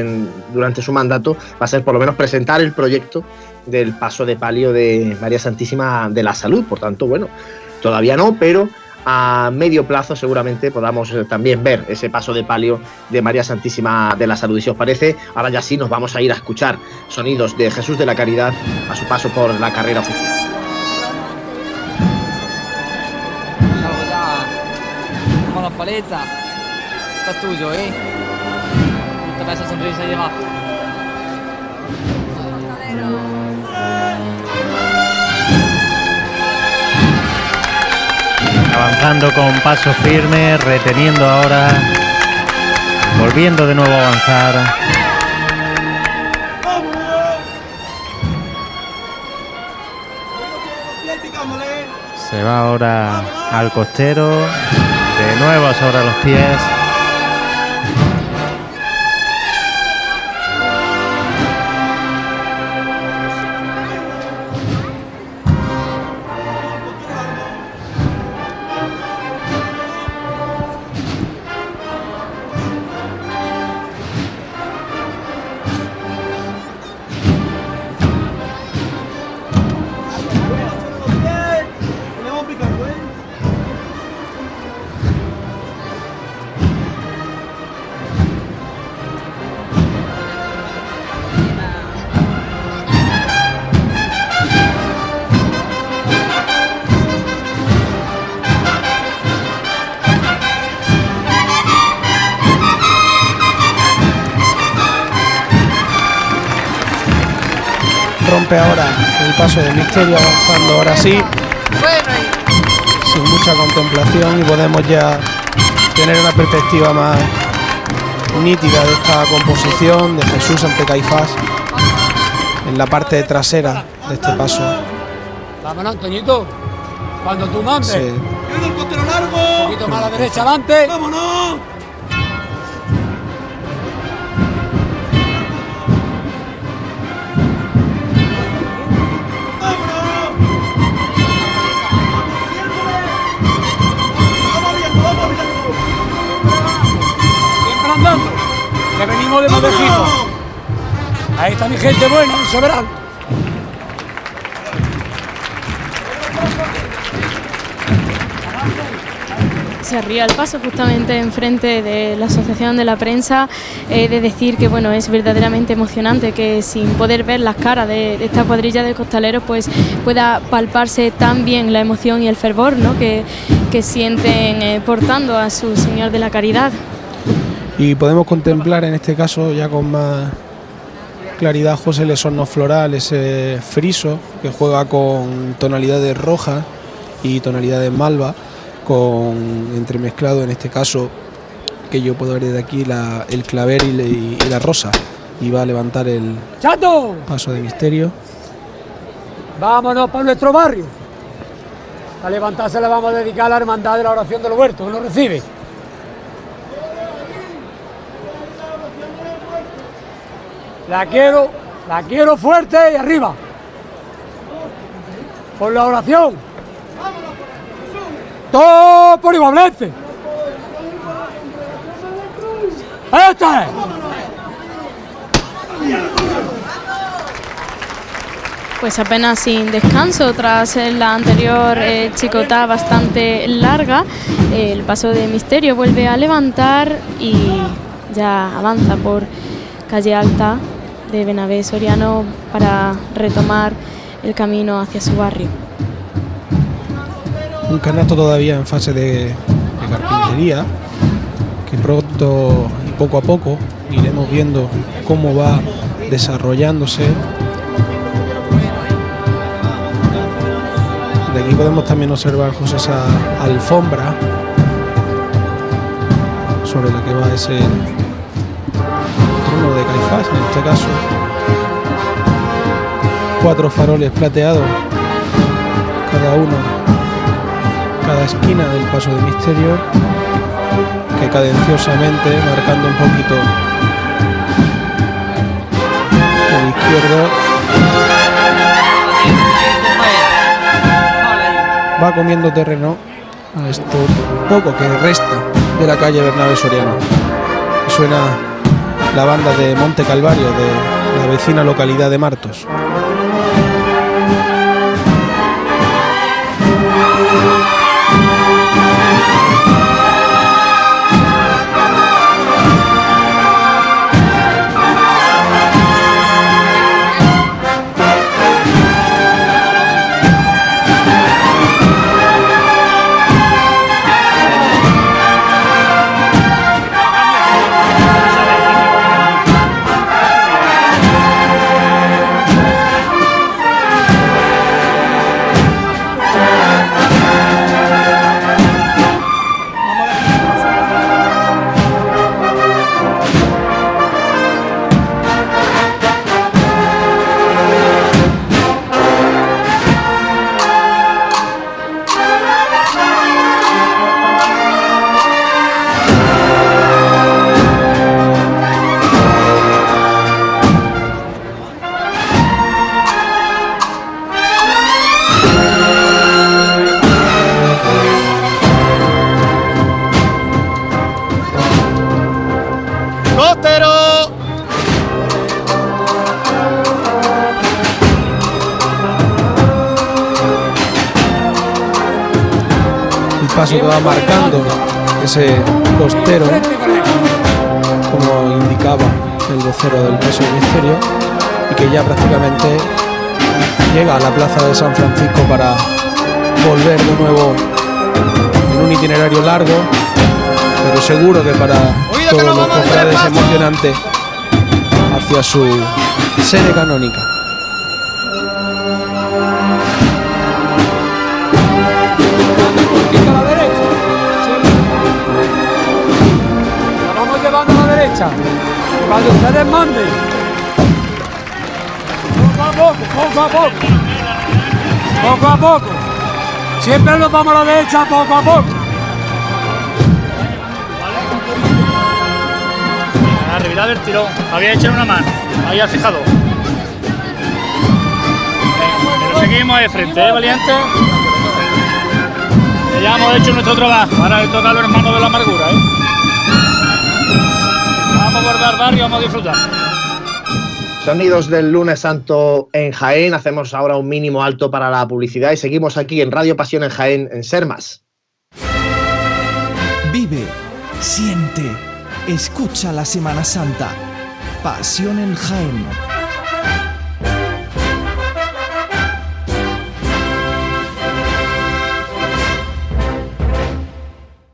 durante su mandato va a ser por lo menos presentar el proyecto del paso de palio de María Santísima de la Salud. Por tanto, bueno, todavía no, pero a medio plazo seguramente podamos también ver ese paso de palio de María Santísima de la Salud. Y si os parece, ahora ya sí nos vamos a ir a escuchar sonidos de Jesús de la Caridad a su paso por la carrera oficial. Paleta, está tuyo, ¿eh? Sonrisa ahí abajo. Avanzando con paso firme, reteniendo ahora, volviendo de nuevo a avanzar. Se va ahora al costero, de nuevo sobre los pies. Misterio avanzando ahora sí. Sin mucha contemplación y podemos ya tener una perspectiva más nítida de esta composición de Jesús ante Caifás en la parte trasera de este paso. Vámonos, Antoñito. Cuando tú mandes. Sí. Un poquito más a la derecha adelante. ¡Vámonos! Andando. Que venimos de Madejito. Ahí está mi gente buena, soberano. se ría el paso justamente enfrente de la Asociación de la Prensa, eh, de decir que bueno es verdaderamente emocionante que sin poder ver las caras de, de esta cuadrilla de costaleros pues pueda palparse tan bien la emoción y el fervor ¿no? que, que sienten eh, portando a su Señor de la Caridad. Y podemos contemplar en este caso ya con más claridad José el esorno floral, ese friso que juega con tonalidades rojas y tonalidades malva, con entremezclado en este caso que yo puedo ver desde aquí la- el claver y, la- y la rosa. Y va a levantar el ¡Chato! paso de misterio. Vámonos para nuestro barrio. A levantarse le vamos a dedicar a la hermandad de la oración del huerto, que nos recibe. La quiero, la quiero fuerte y arriba. Por la oración. Todo por igualmente. ¡Este! Pues apenas sin descanso tras la anterior eh, chicotá bastante larga, el paso de Misterio vuelve a levantar y ya avanza por calle alta de Benavé Soriano para retomar el camino hacia su barrio. Un canasto todavía en fase de, carpintería, que pronto y poco a poco iremos viendo cómo va desarrollándose. De aquí podemos también observar José esa alfombra sobre la que va ese Caifás en este caso. Cuatro faroles plateados, cada uno cada esquina del paso de misterio que cadenciosamente marcando un poquito el izquierdo va comiendo terreno a esto poco que resta de la calle Bernabé Soriano suena la banda de Monte Calvario de la vecina localidad de Martos que va marcando ese costero, como indicaba el vocero del paso de misterio, y que ya prácticamente llega a la plaza de San Francisco para volver de nuevo en un itinerario largo, pero seguro que para todos los cofrades emocionante hacia su sede canónica. Cuando ustedes manden. Poco a poco, poco a poco. Poco a poco. Siempre nos vamos a la derecha poco a poco. Arriba del tirón. Había hecho una mano. Al fijado. Pero seguimos de frente, ¿eh, valiente? Ya hemos hecho nuestro trabajo. Ahora le toca a los hermanos de la amargura, ¿eh? Vamos a guardar barrio, vamos a disfrutar. Sonidos del lunes santo en Jaén. Hacemos ahora un mínimo alto para la publicidad y seguimos aquí en Radio Pasión en Jaén, en Sermas. Vive, siente, escucha la Semana Santa. Pasión en Jaén.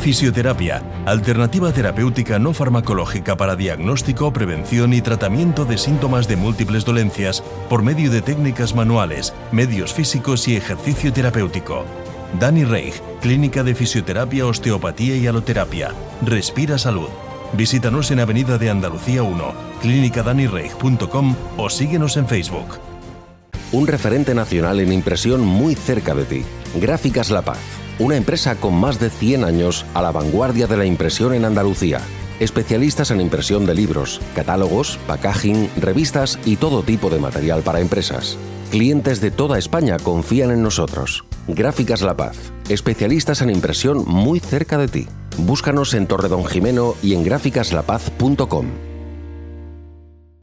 Fisioterapia, alternativa terapéutica no farmacológica para diagnóstico, prevención y tratamiento de síntomas de múltiples dolencias por medio de técnicas manuales, medios físicos y ejercicio terapéutico. Dani Reich, Clínica de Fisioterapia, Osteopatía y Aloterapia. Respira Salud. Visítanos en Avenida de Andalucía 1, clínicadanireich.com o síguenos en Facebook. Un referente nacional en impresión muy cerca de ti. Gráficas La Paz una empresa con más de 100 años a la vanguardia de la impresión en Andalucía. Especialistas en impresión de libros, catálogos, packaging, revistas y todo tipo de material para empresas. Clientes de toda España confían en nosotros. Gráficas La Paz. Especialistas en impresión muy cerca de ti. Búscanos en Torredón Jimeno y en gráficaslapaz.com.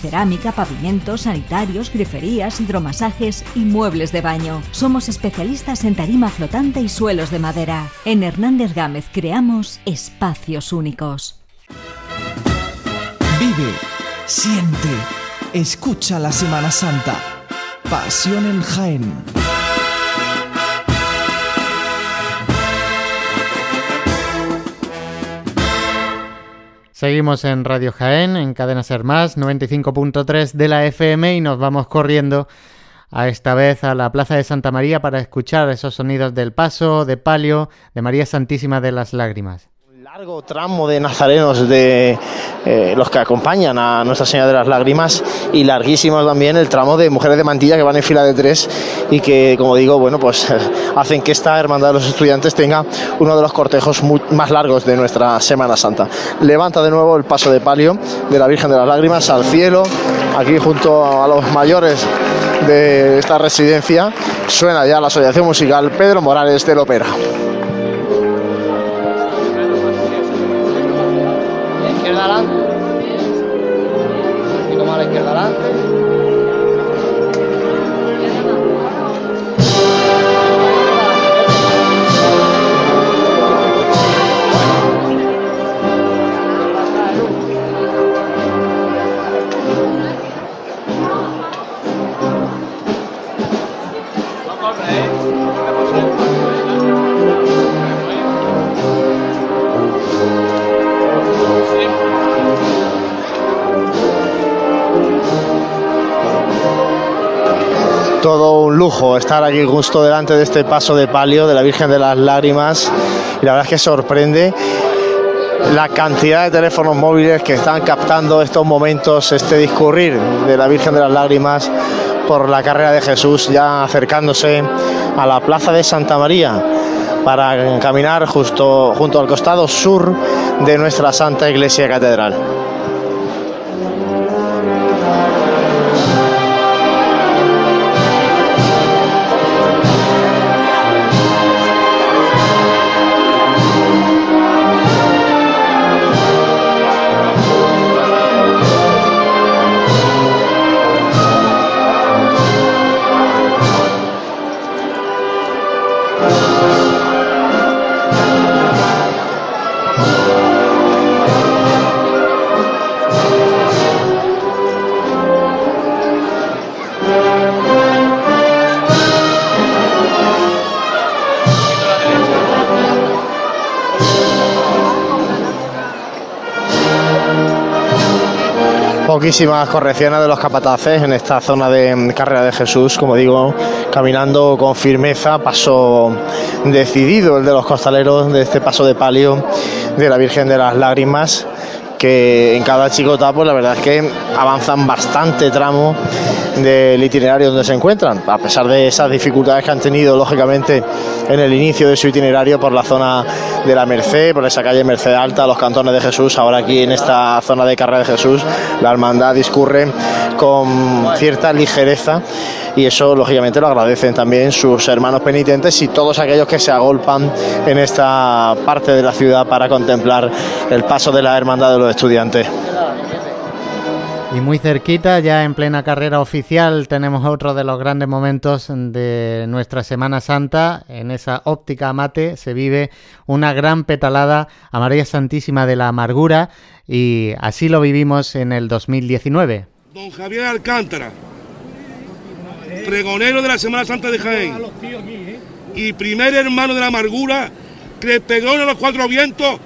Cerámica, pavimentos, sanitarios, griferías, hidromasajes y muebles de baño. Somos especialistas en tarima flotante y suelos de madera. En Hernández Gámez creamos espacios únicos. Vive, siente, escucha la Semana Santa. Pasión en Jaén. Seguimos en Radio Jaén, en Cadena Ser Más, 95.3 de la FM y nos vamos corriendo a esta vez a la Plaza de Santa María para escuchar esos sonidos del paso, de palio, de María Santísima de las Lágrimas largo tramo de nazarenos de eh, los que acompañan a Nuestra Señora de las Lágrimas y larguísimo también el tramo de mujeres de mantilla que van en fila de tres y que, como digo, bueno, pues hacen que esta Hermandad de los Estudiantes tenga uno de los cortejos más largos de nuestra Semana Santa. Levanta de nuevo el paso de palio de la Virgen de las Lágrimas al cielo, aquí junto a los mayores de esta residencia, suena ya la asociación musical Pedro Morales del Ópera. Estar aquí justo delante de este paso de palio de la Virgen de las Lágrimas y la verdad es que sorprende la cantidad de teléfonos móviles que están captando estos momentos, este discurrir de la Virgen de las Lágrimas por la carrera de Jesús, ya acercándose a la Plaza de Santa María para caminar justo junto al costado sur de nuestra Santa Iglesia Catedral. Poquísimas correcciones de los capataces en esta zona de carrera de Jesús, como digo, caminando con firmeza, paso decidido el de los costaleros de este paso de palio de la Virgen de las Lágrimas, que en cada chicota, pues la verdad es que avanzan bastante tramo del itinerario donde se encuentran, a pesar de esas dificultades que han tenido, lógicamente, en el inicio de su itinerario por la zona de la Merced, por esa calle Merced Alta, los cantones de Jesús, ahora aquí en esta zona de carrera de Jesús, la hermandad discurre con cierta ligereza y eso lógicamente lo agradecen también sus hermanos penitentes y todos aquellos que se agolpan en esta parte de la ciudad para contemplar el paso de la hermandad de los estudiantes. Y muy cerquita, ya en plena carrera oficial, tenemos otro de los grandes momentos de nuestra Semana Santa. En esa óptica mate se vive una gran petalada a María Santísima de la Amargura y así lo vivimos en el 2019. Don Javier Alcántara, pregonero de la Semana Santa de Jaén y primer hermano de la Amargura que pegó en los cuatro vientos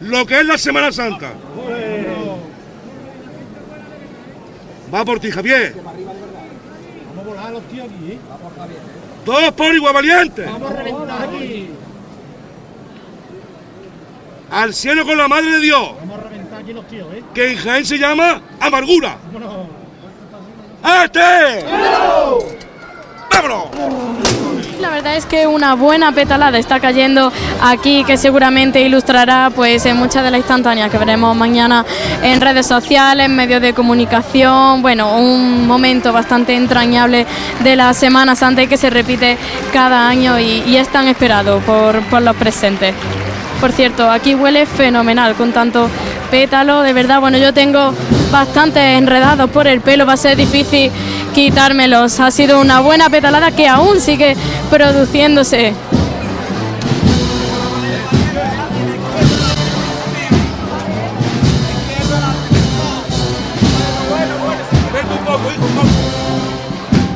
lo que es la Semana Santa. Va por ti, Javier. Vamos a volar los tíos aquí, ¿eh? Todos por igual valiente. Vamos a reventar aquí. Al cielo con la madre de Dios. Vamos a reventar aquí los tíos, ¿eh? Que en Jaén se llama amargura. Vámonos. ¡Este! ¡Vámonos! La verdad es que una buena petalada está cayendo aquí que seguramente ilustrará pues en muchas de las instantáneas que veremos mañana en redes sociales, en medios de comunicación, bueno, un momento bastante entrañable de la Semana Santa y que se repite cada año y, es tan esperado por, los presentes. Por cierto, aquí huele fenomenal con tanto pétalo, de verdad, bueno, yo tengo bastante enredados por el pelo, va a ser difícil quitármelos. Ha sido una buena petalada que aún sigue produciéndose.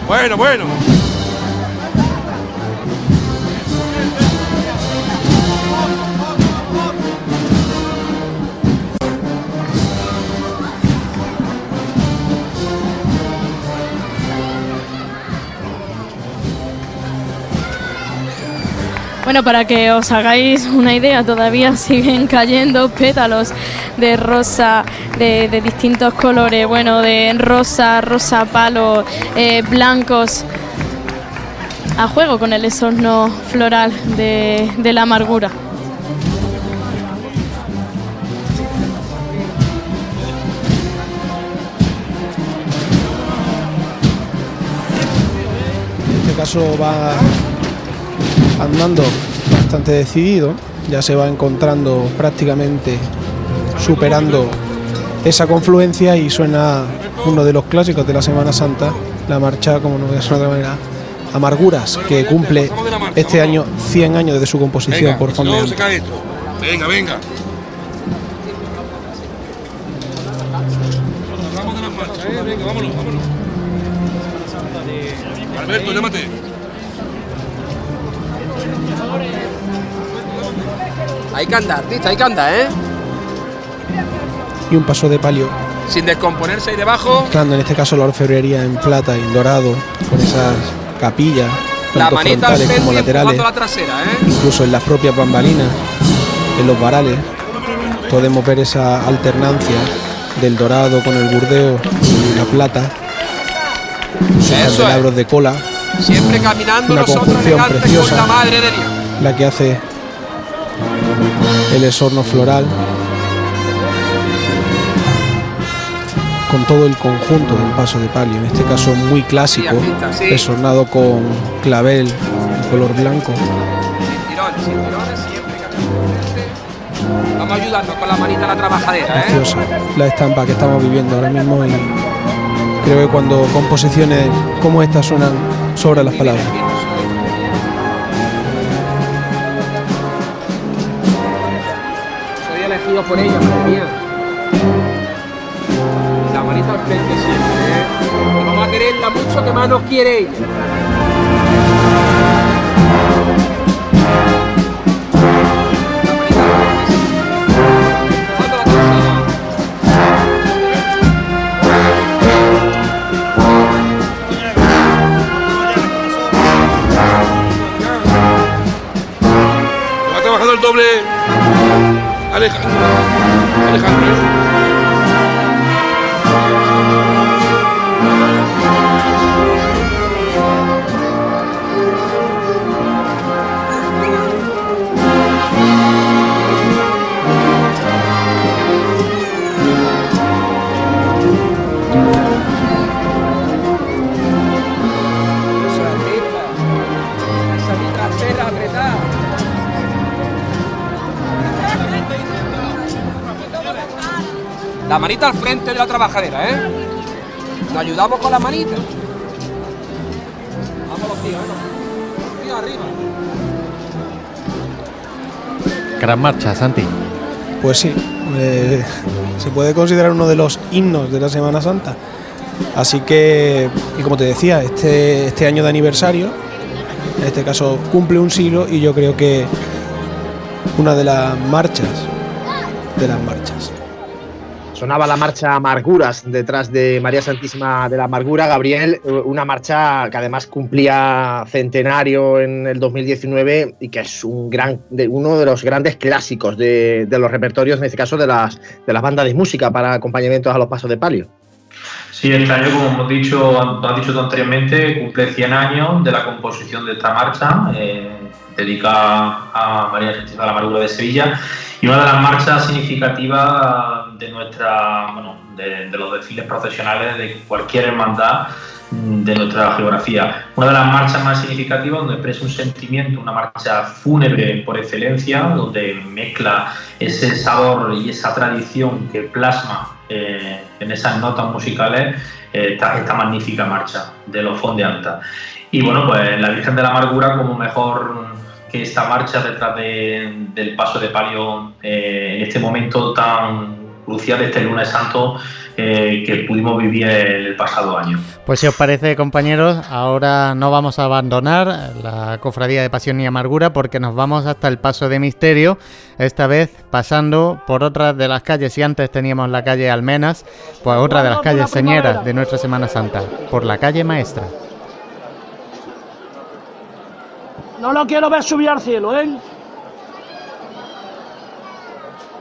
Bueno, bueno. Bueno, para que os hagáis una idea, todavía siguen cayendo pétalos de rosa de, distintos colores, bueno, de rosa, rosa palo, eh, blancos, a juego con el esorno floral de, de la amargura. En este caso va andando bastante decidido, ya se va encontrando prácticamente superando esa confluencia y suena uno de los clásicos de la Semana Santa, la marcha, como no voy a de otra manera, Amarguras, que cumple este año 100 años desde su composición Venga, por no Fondeante. esto. Venga, venga. Vamos de las marchas, ¿eh? Venga, vámonos, vámonos. Alberto, llámate. Hay que andar, artista, hay que andar, ¿eh? Y un paso de palio, Sin descomponerse ahí debajo. mezclando en este caso la orfebrería en plata y en dorado, con esas capillas, La tanto al frontales como laterales, la trasera, ¿eh? incluso en las propias bambalinas, en los varales. podemos ver esa alternancia del dorado con el burdeo y la plata. Esos Eso es. candelabros de cola, Siempre caminando Una nosotros preciosa. con la madre de Dios. la que hace el esorno floral. Con todo el conjunto del paso de palio, en este caso muy clásico, esornado con clavel de color blanco. Vamos a ayudarnos con la manita a la trabajadera, ¿eh? preciosa la estampa que estamos viviendo ahora mismo y creo que cuando composiciones como esta suenan sobre las palabras. Por ella, madre mía. La manita al frente siempre, ¿eh? Vamos a quererla mucho que más nos quiere ella. 你看，你看。Manita al frente de la trabajadera, ¿eh? Nos ayudamos con la manita. Vamos los tíos. Los tíos arriba. Gran marcha, Santi. Pues sí, eh, se puede considerar uno de los himnos de la Semana Santa. Así que, y como te decía, este, este año de aniversario, en este caso cumple un siglo y yo creo que una de las marchas, de las marchas. Sonaba la marcha Amarguras detrás de María Santísima de la Amargura, Gabriel, eh, una marcha que además cumplía centenario en el 2019 y que es un gran, uno de los grandes clásicos de, de los repertorios, en este caso de las, de las bandas de música para acompañamientos a los pasos de palio. Sí, este año, como hemos dicho, has dicho anteriormente, cumple 100 años de la composición de esta marcha, eh, a María Santísima de la Amargura de Sevilla, y una de las marchas significativas de nuestra, bueno, de, de los desfiles profesionales de cualquier hermandad mm, de nuestra geografía. Una de las marchas más significativas donde expresa un sentimiento, una marcha fúnebre por excelencia, donde mezcla ese sabor y esa tradición que plasma eh, en esas notas musicales eh, esta, esta magnífica marcha de los Fon de Alta. Y bueno, pues la Virgen de la Amargura como mejor que esta marcha detrás de- del paso de palio eh, en este momento tan crucial este lunes santo eh, que pudimos vivir el pasado año. Pues si os parece, compañeros, ahora no vamos a abandonar la cofradía de Pasión y Amargura porque nos vamos hasta el Paso de Misterio, esta vez pasando por otras de las calles. Si antes teníamos la calle Almenas, pues otra de las calles señeras de nuestra Semana Santa, por la calle Maestra. No lo quiero ver subir al cielo, ¿eh?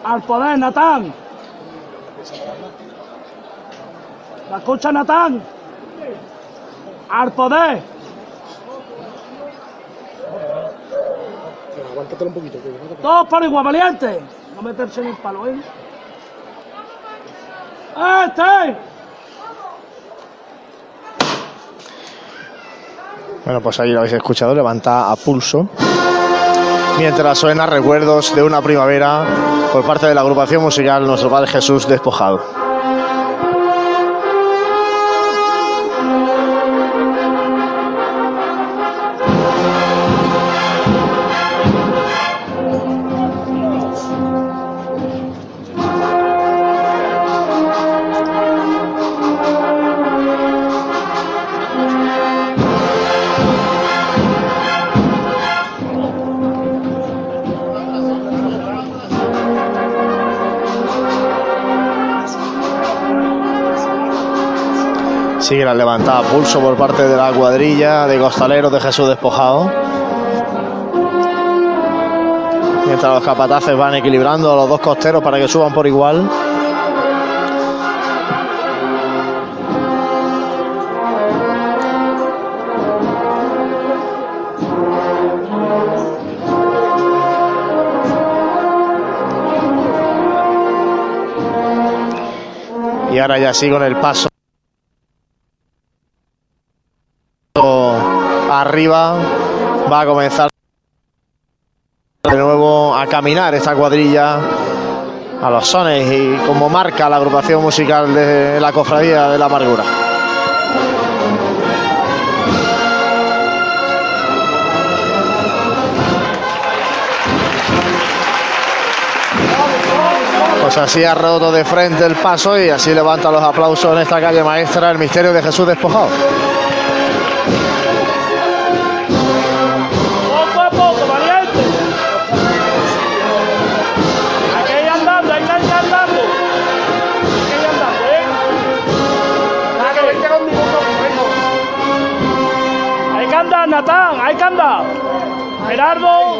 Al poder, Natán. ¿La escucha, Natán? Al poder. Aguántatelo un poquito. Todos por igual, valiente. No meterse en el palo, ¿eh? ¡Este! Bueno, pues ahí lo habéis escuchado, levanta a pulso. Mientras suena recuerdos de una primavera por parte de la agrupación musical Nuestro Padre Jesús Despojado. Sigue la levantada pulso por parte de la cuadrilla de costaleros de Jesús Despojado. Mientras los capataces van equilibrando a los dos costeros para que suban por igual. Y ahora ya sí con el paso arriba va a comenzar de nuevo a caminar esta cuadrilla a los sones y como marca la agrupación musical de la cofradía de la amargura. Pues así ha roto de frente el paso y así levanta los aplausos en esta calle maestra el misterio de Jesús despojado.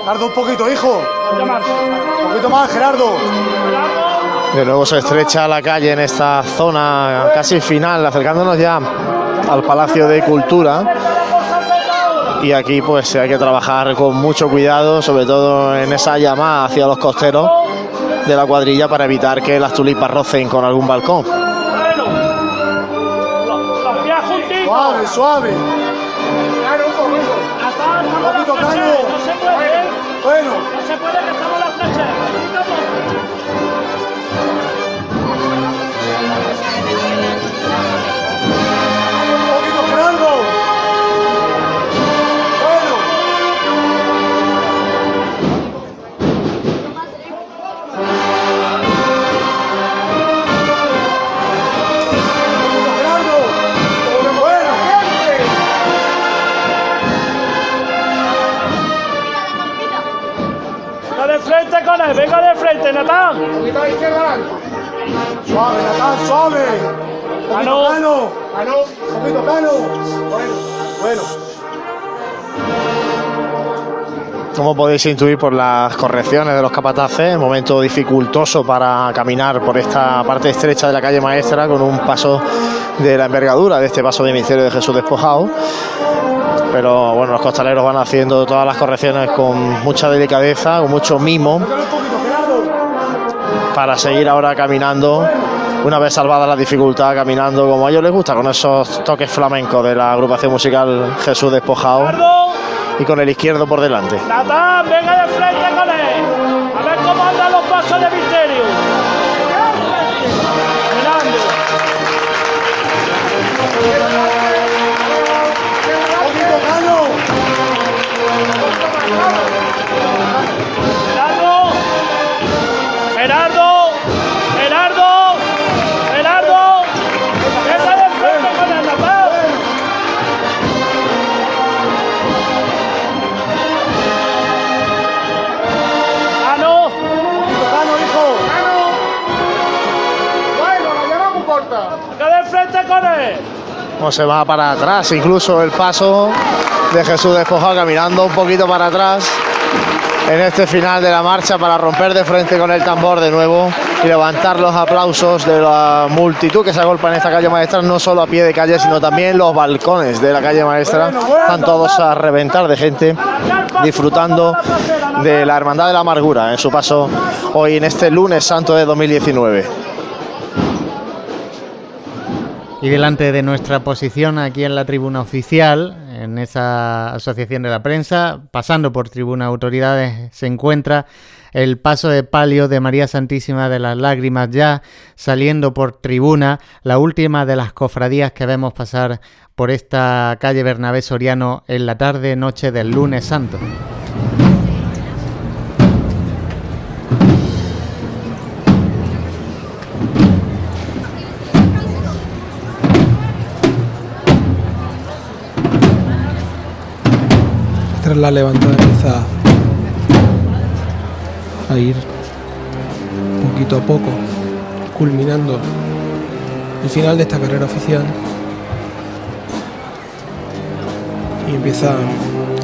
Gerardo. Un poquito, hijo. Un poquito más, Gerardo. De nuevo se estrecha la calle en esta zona casi final, acercándonos ya al Palacio de Cultura. Y aquí pues hay que trabajar con mucho cuidado, sobre todo en esa llamada hacia los costeros de la cuadrilla para evitar que las tulipas rocen con algún balcón. Suave, suave. Natán. La izquierda. Suave, Natán, suave. Cano. cano. Cano. Poquito cano. Bueno, bueno. Como podéis intuir por las correcciones de los capataces, momento dificultoso para caminar por esta parte estrecha de la calle maestra con un paso de la envergadura de este paso de misterio de Jesús despojado. Pero bueno, los costaleros van haciendo todas las correcciones con mucha delicadeza, con mucho mimo, para seguir ahora caminando, una vez salvada la dificultad, caminando como a ellos les gusta, con esos toques flamencos de la agrupación musical Jesús despojado y con el izquierdo por delante. Natán, venga de frente con él. A ver cómo andan los pasos de misterio. Mirando. Como se va para atrás, incluso el paso de Jesús despojado caminando un poquito para atrás en este final de la marcha para romper de frente con el tambor de nuevo y levantar los aplausos de la multitud que se agolpa en esta calle maestra, no solo a pie de calle, sino también los balcones de la calle maestra. Están todos a reventar de gente disfrutando de la Hermandad de la Amargura en su paso hoy en este lunes santo de 2019. Y delante de nuestra posición aquí en la tribuna oficial, en esa asociación de la prensa, pasando por tribuna autoridades, se encuentra el paso de palio de María Santísima de las Lágrimas ya saliendo por tribuna, la última de las cofradías que vemos pasar por esta calle Bernabé Soriano en la tarde noche del lunes santo. La levantada empieza a ir poquito a poco, culminando el final de esta carrera oficial. Y empiezan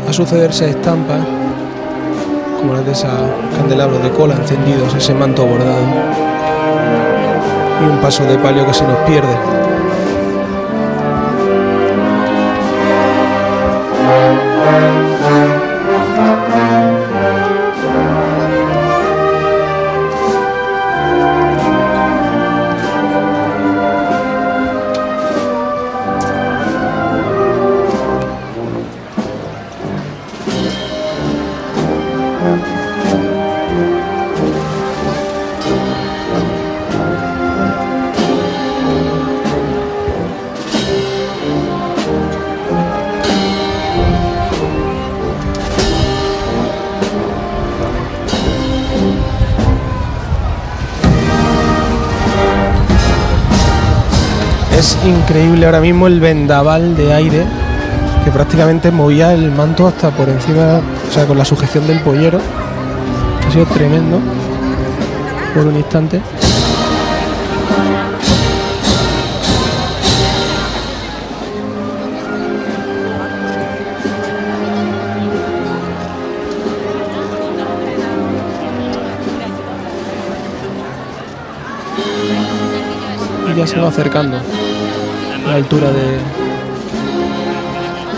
a sucederse estampas como las de esos candelabros de cola encendidos, ese manto bordado y un paso de palio que se nos pierde. Increíble ahora mismo el vendaval de aire que prácticamente movía el manto hasta por encima, o sea, con la sujeción del pollero. Ha sido tremendo por un instante. Y ya se va acercando la altura de,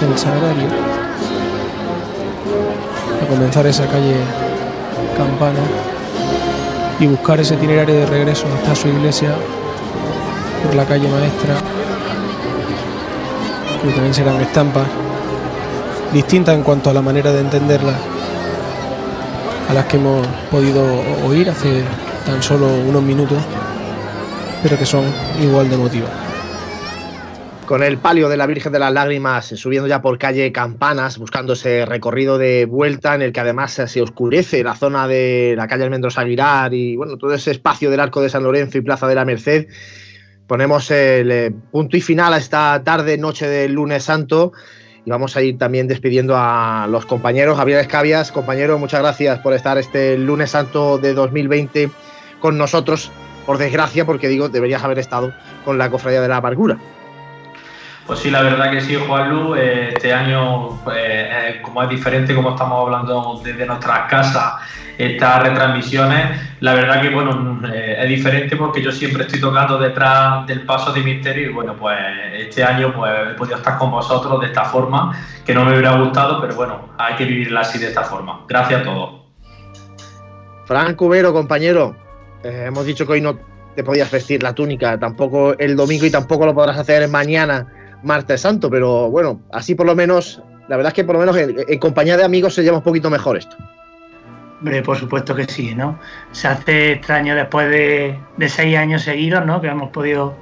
del Sagrario. A comenzar esa calle Campana y buscar ese itinerario de regreso hasta su iglesia por la calle Maestra. Que también serán estampas distintas en cuanto a la manera de entenderlas a las que hemos podido oír hace tan solo unos minutos, pero que son igual de emotivas con el palio de la Virgen de las Lágrimas subiendo ya por calle Campanas, buscando ese recorrido de vuelta en el que además se oscurece la zona de la calle Almendros Aguilar y bueno, todo ese espacio del Arco de San Lorenzo y Plaza de la Merced. Ponemos el eh, punto y final a esta tarde, noche del lunes santo. Y vamos a ir también despidiendo a los compañeros. Javier Escabias, compañero, muchas gracias por estar este lunes santo de 2020 con nosotros. Por desgracia, porque digo, deberías haber estado con la Cofradía de la Amargura. Pues sí, la verdad que sí, Juanlu. Eh, este año, pues, eh, como es diferente, como estamos hablando desde nuestras casas, estas retransmisiones, la verdad que bueno, eh, es diferente porque yo siempre estoy tocando detrás del paso de misterio y bueno, pues este año pues he podido estar con vosotros de esta forma, que no me hubiera gustado, pero bueno, hay que vivirla así de esta forma. Gracias a todos. Fran Cubero, compañero, hemos dicho que hoy no te podías vestir la túnica, tampoco el domingo y tampoco lo podrás hacer mañana martes santo, pero bueno, así por lo menos, la verdad es que por lo menos en, compañía de amigos se lleva un poquito mejor esto. Hombre, por supuesto que sí, ¿no? Se hace extraño después de, seis años seguidos, ¿no? Que hemos podido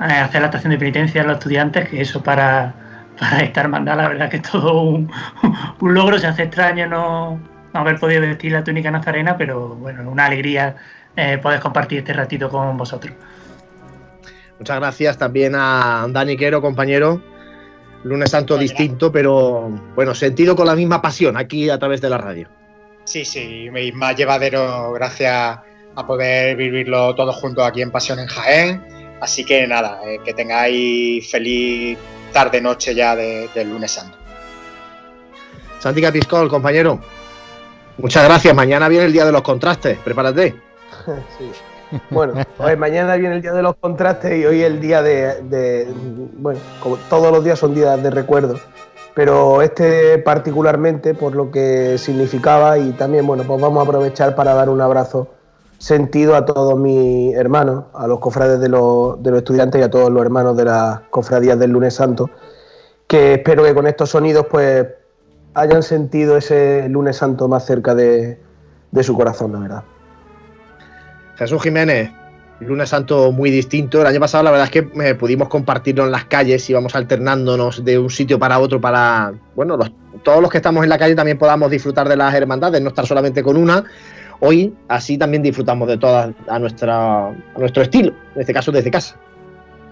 eh, hacer la estación de penitencia a los estudiantes, que eso para, para esta hermandad, la verdad que es todo un, un logro. Se hace extraño no, no, haber podido vestir la túnica nazarena, pero bueno, una alegría eh, poder compartir este ratito con vosotros. Muchas gracias también a Dani Quero, compañero. Lunes Santo distinto, pero bueno, sentido con la misma pasión aquí a través de la radio. Sí, sí, más llevadero gracias a poder vivirlo todos juntos aquí en Pasión en Jaén. Así que nada, eh, que tengáis feliz tarde, noche ya del de lunes santo. Santi Capiscol, compañero. Muchas gracias. Mañana viene el día de los contrastes. Prepárate. sí. Bueno, pues mañana viene el día de los contrastes y hoy el día de, Bueno, como todos los días son días de recuerdo, pero este particularmente por lo que significaba y también, bueno, pues vamos a aprovechar para dar un abrazo sentido a todos mis hermanos, a los cofrades de los, de los estudiantes y a todos los hermanos de las cofradías del lunes santo, que espero que con estos sonidos pues hayan sentido ese lunes santo más cerca de, de su corazón, la verdad. Jesús Jiménez, lunes santo muy distinto. El año pasado la verdad es que eh, pudimos compartirlo en las calles, íbamos alternándonos de un sitio para otro para, bueno, todos los que estamos en la calle también podamos disfrutar de las hermandades, no estar solamente con una. Hoy así también disfrutamos de todas a, nuestra, a nuestro estilo, en este caso desde casa.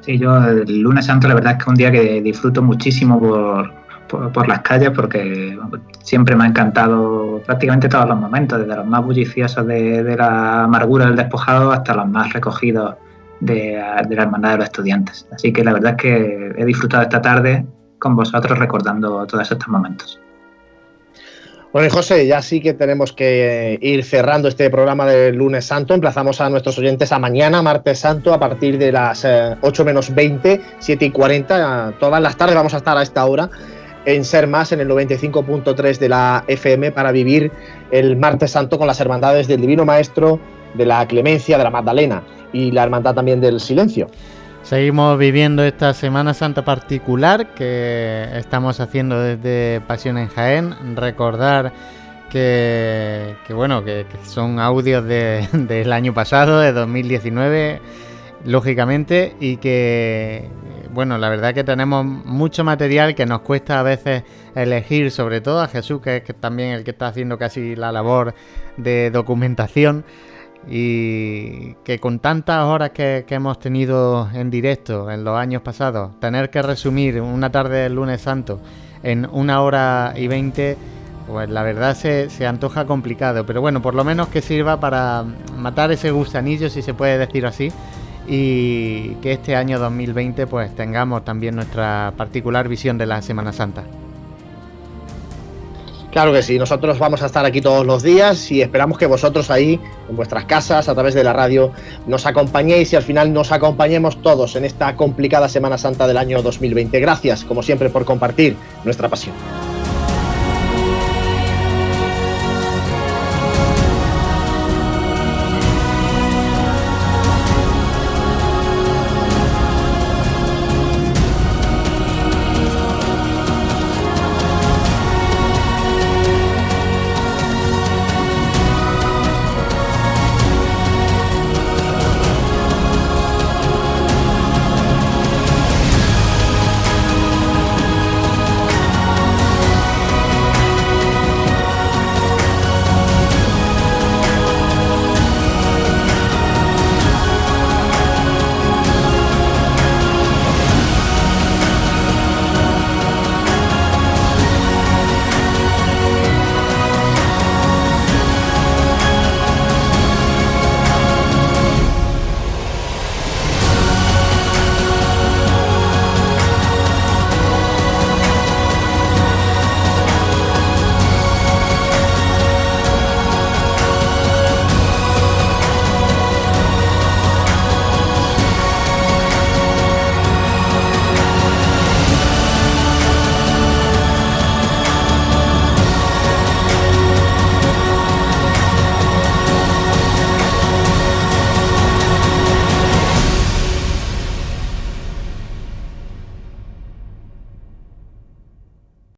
Sí, yo el lunes santo la verdad es que es un día que disfruto muchísimo por, por, las calles porque siempre me ha encantado prácticamente todos los momentos, desde los más bulliciosos de, de la amargura del despojado hasta los más recogidos de, de, la hermandad de los estudiantes. Así que la verdad es que he disfrutado esta tarde con vosotros recordando todos estos momentos. Bueno, y José, ya sí que tenemos que ir cerrando este programa del lunes santo. Emplazamos a nuestros oyentes a mañana, martes santo, a partir de las 8 eh, menos 20, 7 y 40. Todas las tardes vamos a estar a esta hora en Ser Más, en el 95.3 de la FM, para vivir el martes santo con las hermandades del Divino Maestro, de la Clemencia, de la Magdalena y la hermandad también del Silencio. Seguimos viviendo esta Semana Santa particular que estamos haciendo desde Pasión en Jaén. Recordar que, bueno, que, son audios del año pasado, de 2019, lógicamente, y que, bueno, la verdad que tenemos mucho material que nos cuesta a veces elegir, sobre todo a Jesús, que es también el que está haciendo casi la labor de documentación y que con tantas horas que, hemos tenido en directo en los años pasados, tener que resumir una tarde del lunes santo en una hora y veinte, pues la verdad se, se, antoja complicado, pero bueno, por lo menos que sirva para matar ese gusanillo, si se puede decir así, y que este año 2020 pues tengamos también nuestra particular visión de la Semana Santa. Claro que sí, nosotros vamos a estar aquí todos los días y esperamos que vosotros ahí, en vuestras casas, a través de la radio, nos acompañéis y al final nos acompañemos todos en esta complicada Semana Santa del año 2020. Gracias, como siempre, por compartir nuestra pasión.